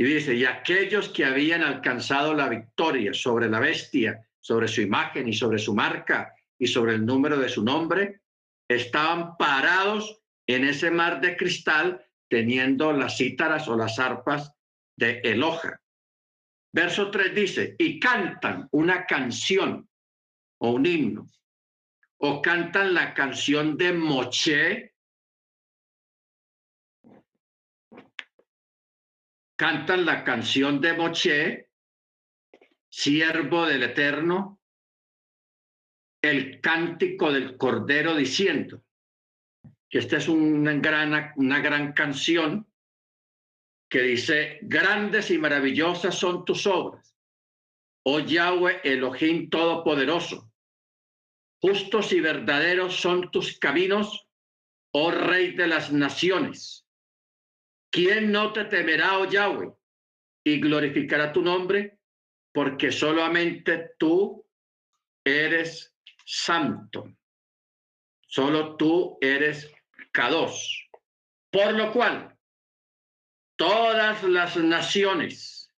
y dice, y aquellos que habían alcanzado la victoria sobre la bestia, sobre su imagen y sobre su marca y sobre el número de su nombre, estaban parados en ese mar de cristal teniendo las cítaras o las arpas de Eloja. Verso 3 dice, y cantan una canción o un himno o cantan la canción de Moche, cantan la canción de Moche, siervo del Eterno, el cántico del Cordero diciendo que esta es una gran, una gran canción que dice, grandes y maravillosas son tus obras, oh Yahweh Elohim Todopoderoso Justos y verdaderos son tus caminos, oh Rey de las naciones. ¿Quién no te temerá, oh Yahweh, y glorificará tu nombre? Porque solamente tú eres santo. Solo tú eres Kadosh. Por lo cual, todas las naciones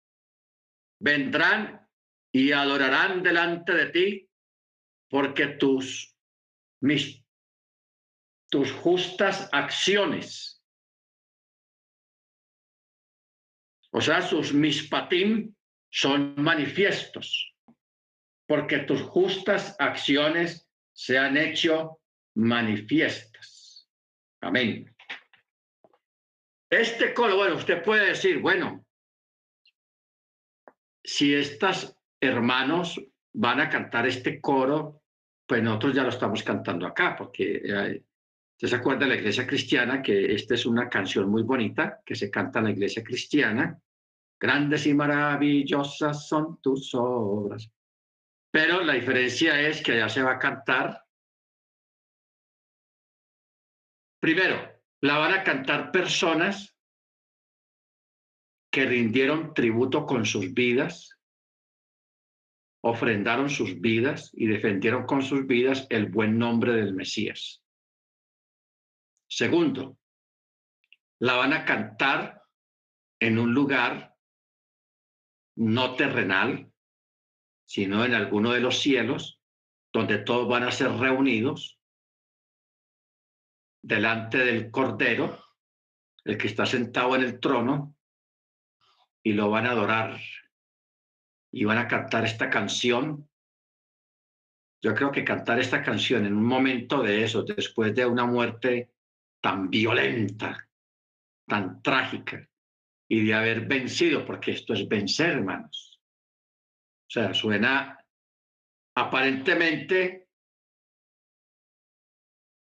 vendrán y adorarán delante de ti porque tus, mis, tus justas acciones, o sea, sus mispatim son manifiestos, porque tus justas acciones se han hecho manifiestas. Amén. Este coro, bueno, usted puede decir, bueno, si estas hermanos van a cantar este coro pues nosotros ya lo estamos cantando acá, porque se acuerda de la iglesia cristiana que esta es una canción muy bonita que se canta en la iglesia cristiana, Grandes y maravillosas son tus obras. Pero la diferencia es que allá se va a cantar. Primero, la van a cantar personas que rindieron tributo con sus vidas, ofrendaron sus vidas y defendieron con sus vidas el buen nombre del Mesías. Segundo, la van a cantar en un lugar no terrenal, sino en alguno de los cielos, donde todos van a ser reunidos delante del Cordero, el que está sentado en el trono, y lo van a adorar. Y van a cantar esta canción. Yo creo que cantar esta canción en un momento de eso, después de una muerte tan violenta, tan trágica, y de haber vencido, porque esto es vencer, hermanos. O sea, suena aparentemente,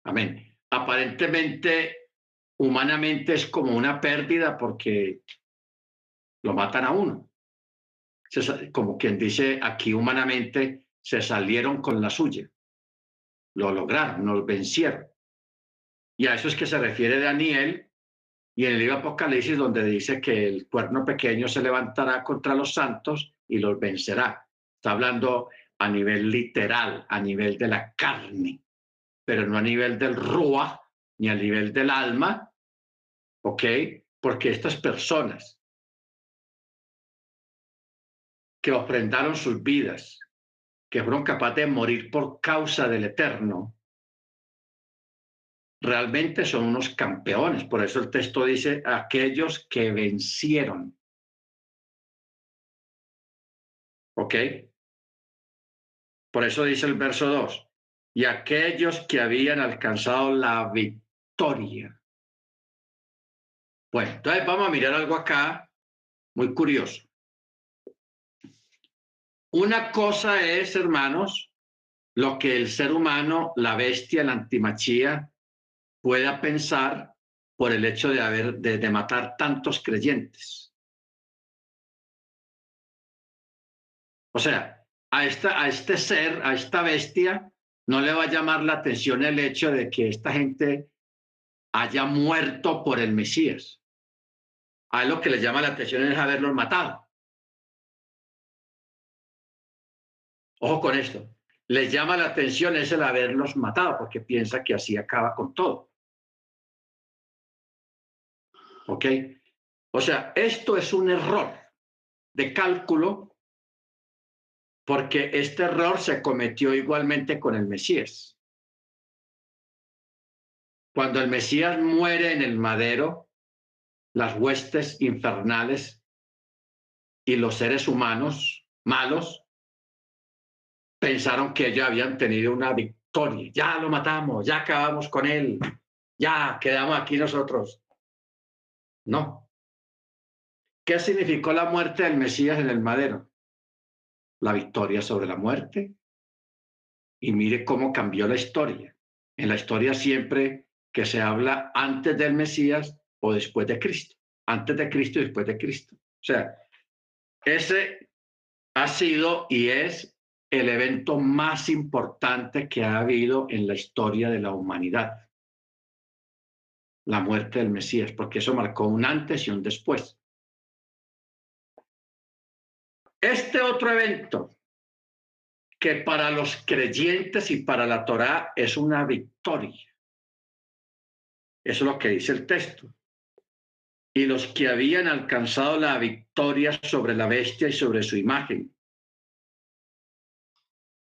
amén, aparentemente, humanamente es como una pérdida porque lo matan a uno. como quien dice aquí humanamente, se salieron con la suya. Lo lograron, nos vencieron. Y a eso es que se refiere Daniel y en el libro Apocalipsis donde dice que el cuerno pequeño se levantará contra los santos y los vencerá. Está hablando a nivel literal, a nivel de la carne, pero no a nivel del rúa ni a nivel del alma, ¿ok? Porque estas personas que ofrendaron sus vidas, que fueron capaces de morir por causa del eterno, realmente son unos campeones. Por eso el texto dice aquellos que vencieron. ¿Ok? Por eso dice el verso 2, y aquellos que habían alcanzado la victoria. Bueno, entonces vamos a mirar algo acá muy curioso. Una cosa es, hermanos, lo que el ser humano, la bestia, la antimachía, pueda pensar por el hecho de haber de, matar tantos creyentes. O sea, a, esta, a este ser, a esta bestia, no le va a llamar la atención el hecho de que esta gente haya muerto por el Mesías. A lo que le llama la atención es haberlos matado. Ojo con esto. Les llama la atención es el haberlos matado, porque piensa que así acaba con todo. ¿Ok? O sea, esto es un error de cálculo, porque este error se cometió igualmente con el Mesías. Cuando el Mesías muere en el madero, las huestes infernales y los seres humanos malos pensaron que ya habían tenido una victoria. Ya lo matamos, ya acabamos con él, ya quedamos aquí nosotros. No. ¿Qué significó la muerte del Mesías en el madero? La victoria sobre la muerte. Y mire cómo cambió la historia. En la historia siempre que se habla antes del Mesías o después de Cristo. Antes de Cristo y después de Cristo. O sea, ese ha sido y es el evento más importante que ha habido en la historia de la humanidad. La muerte del Mesías, porque eso marcó un antes y un después. Este otro evento, que para los creyentes y para la Torá es una victoria. Eso es lo que dice el texto. Y los que habían alcanzado la victoria sobre la bestia y sobre su imagen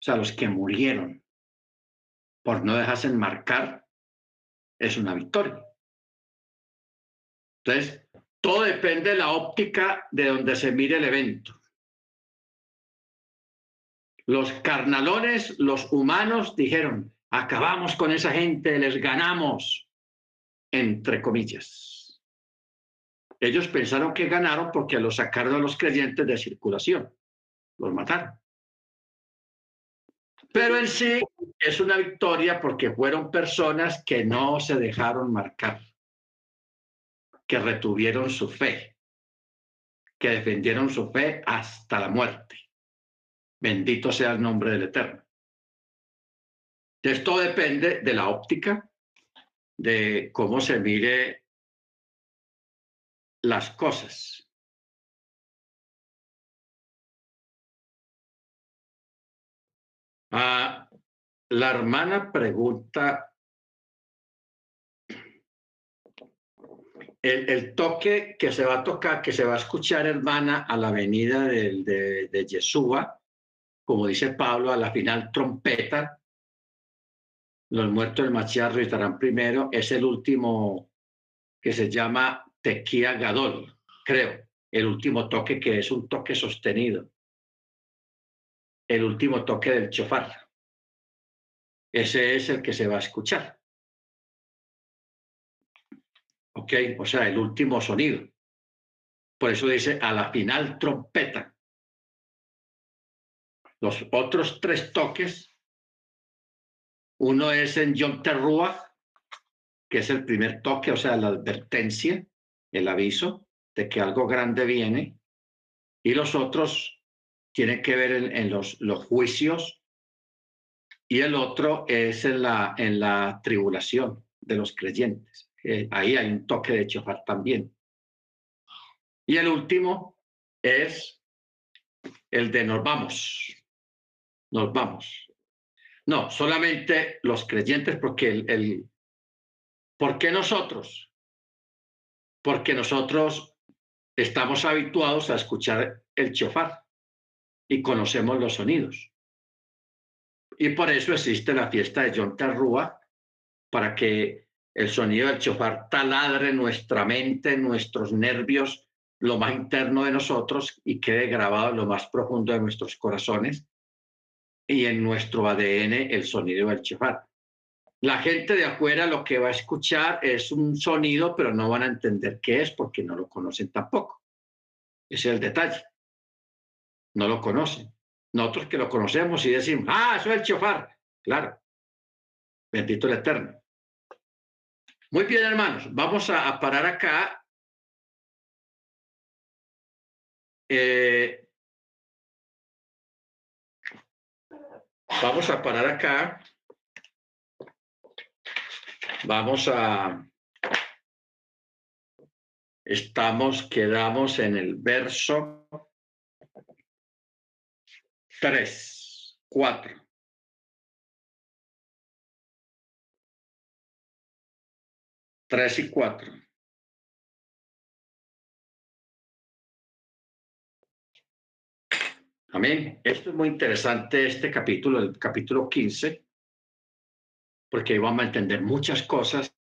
o sea, los que murieron por no dejarse marcar, es una victoria. Entonces, todo depende de la óptica de donde se mire el evento. Los carnalones, los humanos dijeron, acabamos con esa gente, les ganamos, entre comillas. Ellos pensaron que ganaron porque los sacaron a los creyentes de circulación, los mataron. Pero en sí es una victoria porque fueron personas que no se dejaron marcar, que retuvieron su fe, que defendieron su fe hasta la muerte. Bendito sea el nombre del Eterno. Esto depende de la óptica, de cómo se mire las cosas. Ah, la hermana pregunta el, toque que se va a tocar, que se va a escuchar, hermana, a la venida de, de, Yeshua, como dice Pablo, a la final trompeta, los muertos del Machiarro estarán primero, es el último que se llama Tequía Gadol, creo, el último toque que es un toque sostenido, el último toque del chofar. Ese es el que se va a escuchar. ¿Ok? O sea, el último sonido. Por eso dice a la final trompeta. Los otros tres toques, uno es en Yom Terrua, que es el primer toque, o sea, la advertencia, el aviso de que algo grande viene, y los otros tienen que ver en, los, los juicios, y el otro es en la, en la tribulación de los creyentes ahí hay un toque de chofar también. Y el último es el de nos vamos, nos vamos. No, solamente los creyentes, porque el, el ¿por qué nosotros? Porque nosotros estamos habituados a escuchar el chofar y conocemos los sonidos. Y por eso existe la fiesta de Yom Rúa, para que el sonido del chofar taladre nuestra mente, nuestros nervios, lo más interno de nosotros y quede grabado en lo más profundo de nuestros corazones y en nuestro ADN el sonido del chofar. La gente de afuera lo que va a escuchar es un sonido, pero no van a entender qué es porque no lo conocen tampoco. Ese es el detalle. No lo conocen. Nosotros que lo conocemos y decimos, ah, eso es el chofar. Claro. Bendito el Eterno. Muy bien, hermanos, vamos a, parar acá. Eh, vamos a parar acá. Vamos a... Estamos, quedamos en el verso 3, 4. Tres y cuatro. Amén. Esto es muy interesante, este capítulo, el capítulo 15, porque vamos a entender muchas cosas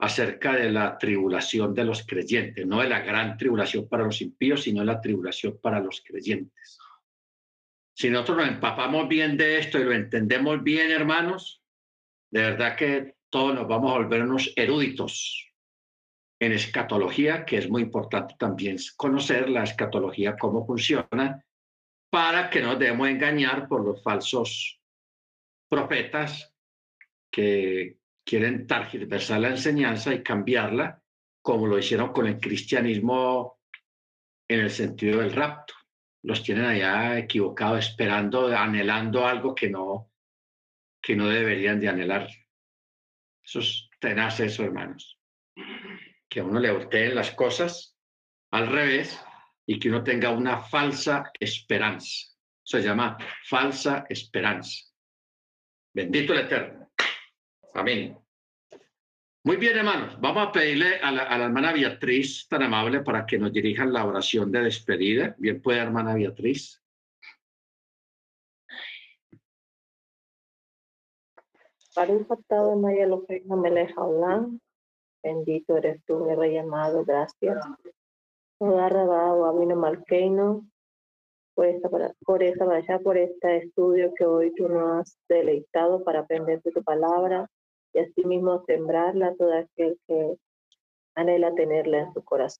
acerca de la tribulación de los creyentes, no de la gran tribulación para los impíos, sino la tribulación para los creyentes. Si nosotros nos empapamos bien de esto y lo entendemos bien, hermanos, de verdad que todos nos vamos a volver unos eruditos en escatología, que es muy importante también conocer la escatología, cómo funciona, para que no debemos engañar por los falsos profetas que quieren targiversar la enseñanza y cambiarla, como lo hicieron con el cristianismo en el sentido del rapto. Los tienen allá equivocados, esperando, anhelando algo que no, que no deberían de anhelar. Eso es tenaz eso, hermanos. Que a uno le volteen las cosas al revés y que uno tenga una falsa esperanza. Se llama falsa esperanza. Bendito el Eterno. Amén. Muy bien, hermanos. Vamos a pedirle a la, a la, hermana Beatriz, tan amable, para que nos dirijan la oración de despedida. Bien puede, hermana Beatriz. Baruch atado Maya Eloheinu melech haolam. Bendito eres tú, mi rey amado, gracias. Toda rabado, Abino Malkeino, por esta, por esta, allá, por este estudio que hoy tú nos has deleitado para aprender de tu palabra y asimismo sembrarla a todo aquel que anhela tenerla en su corazón.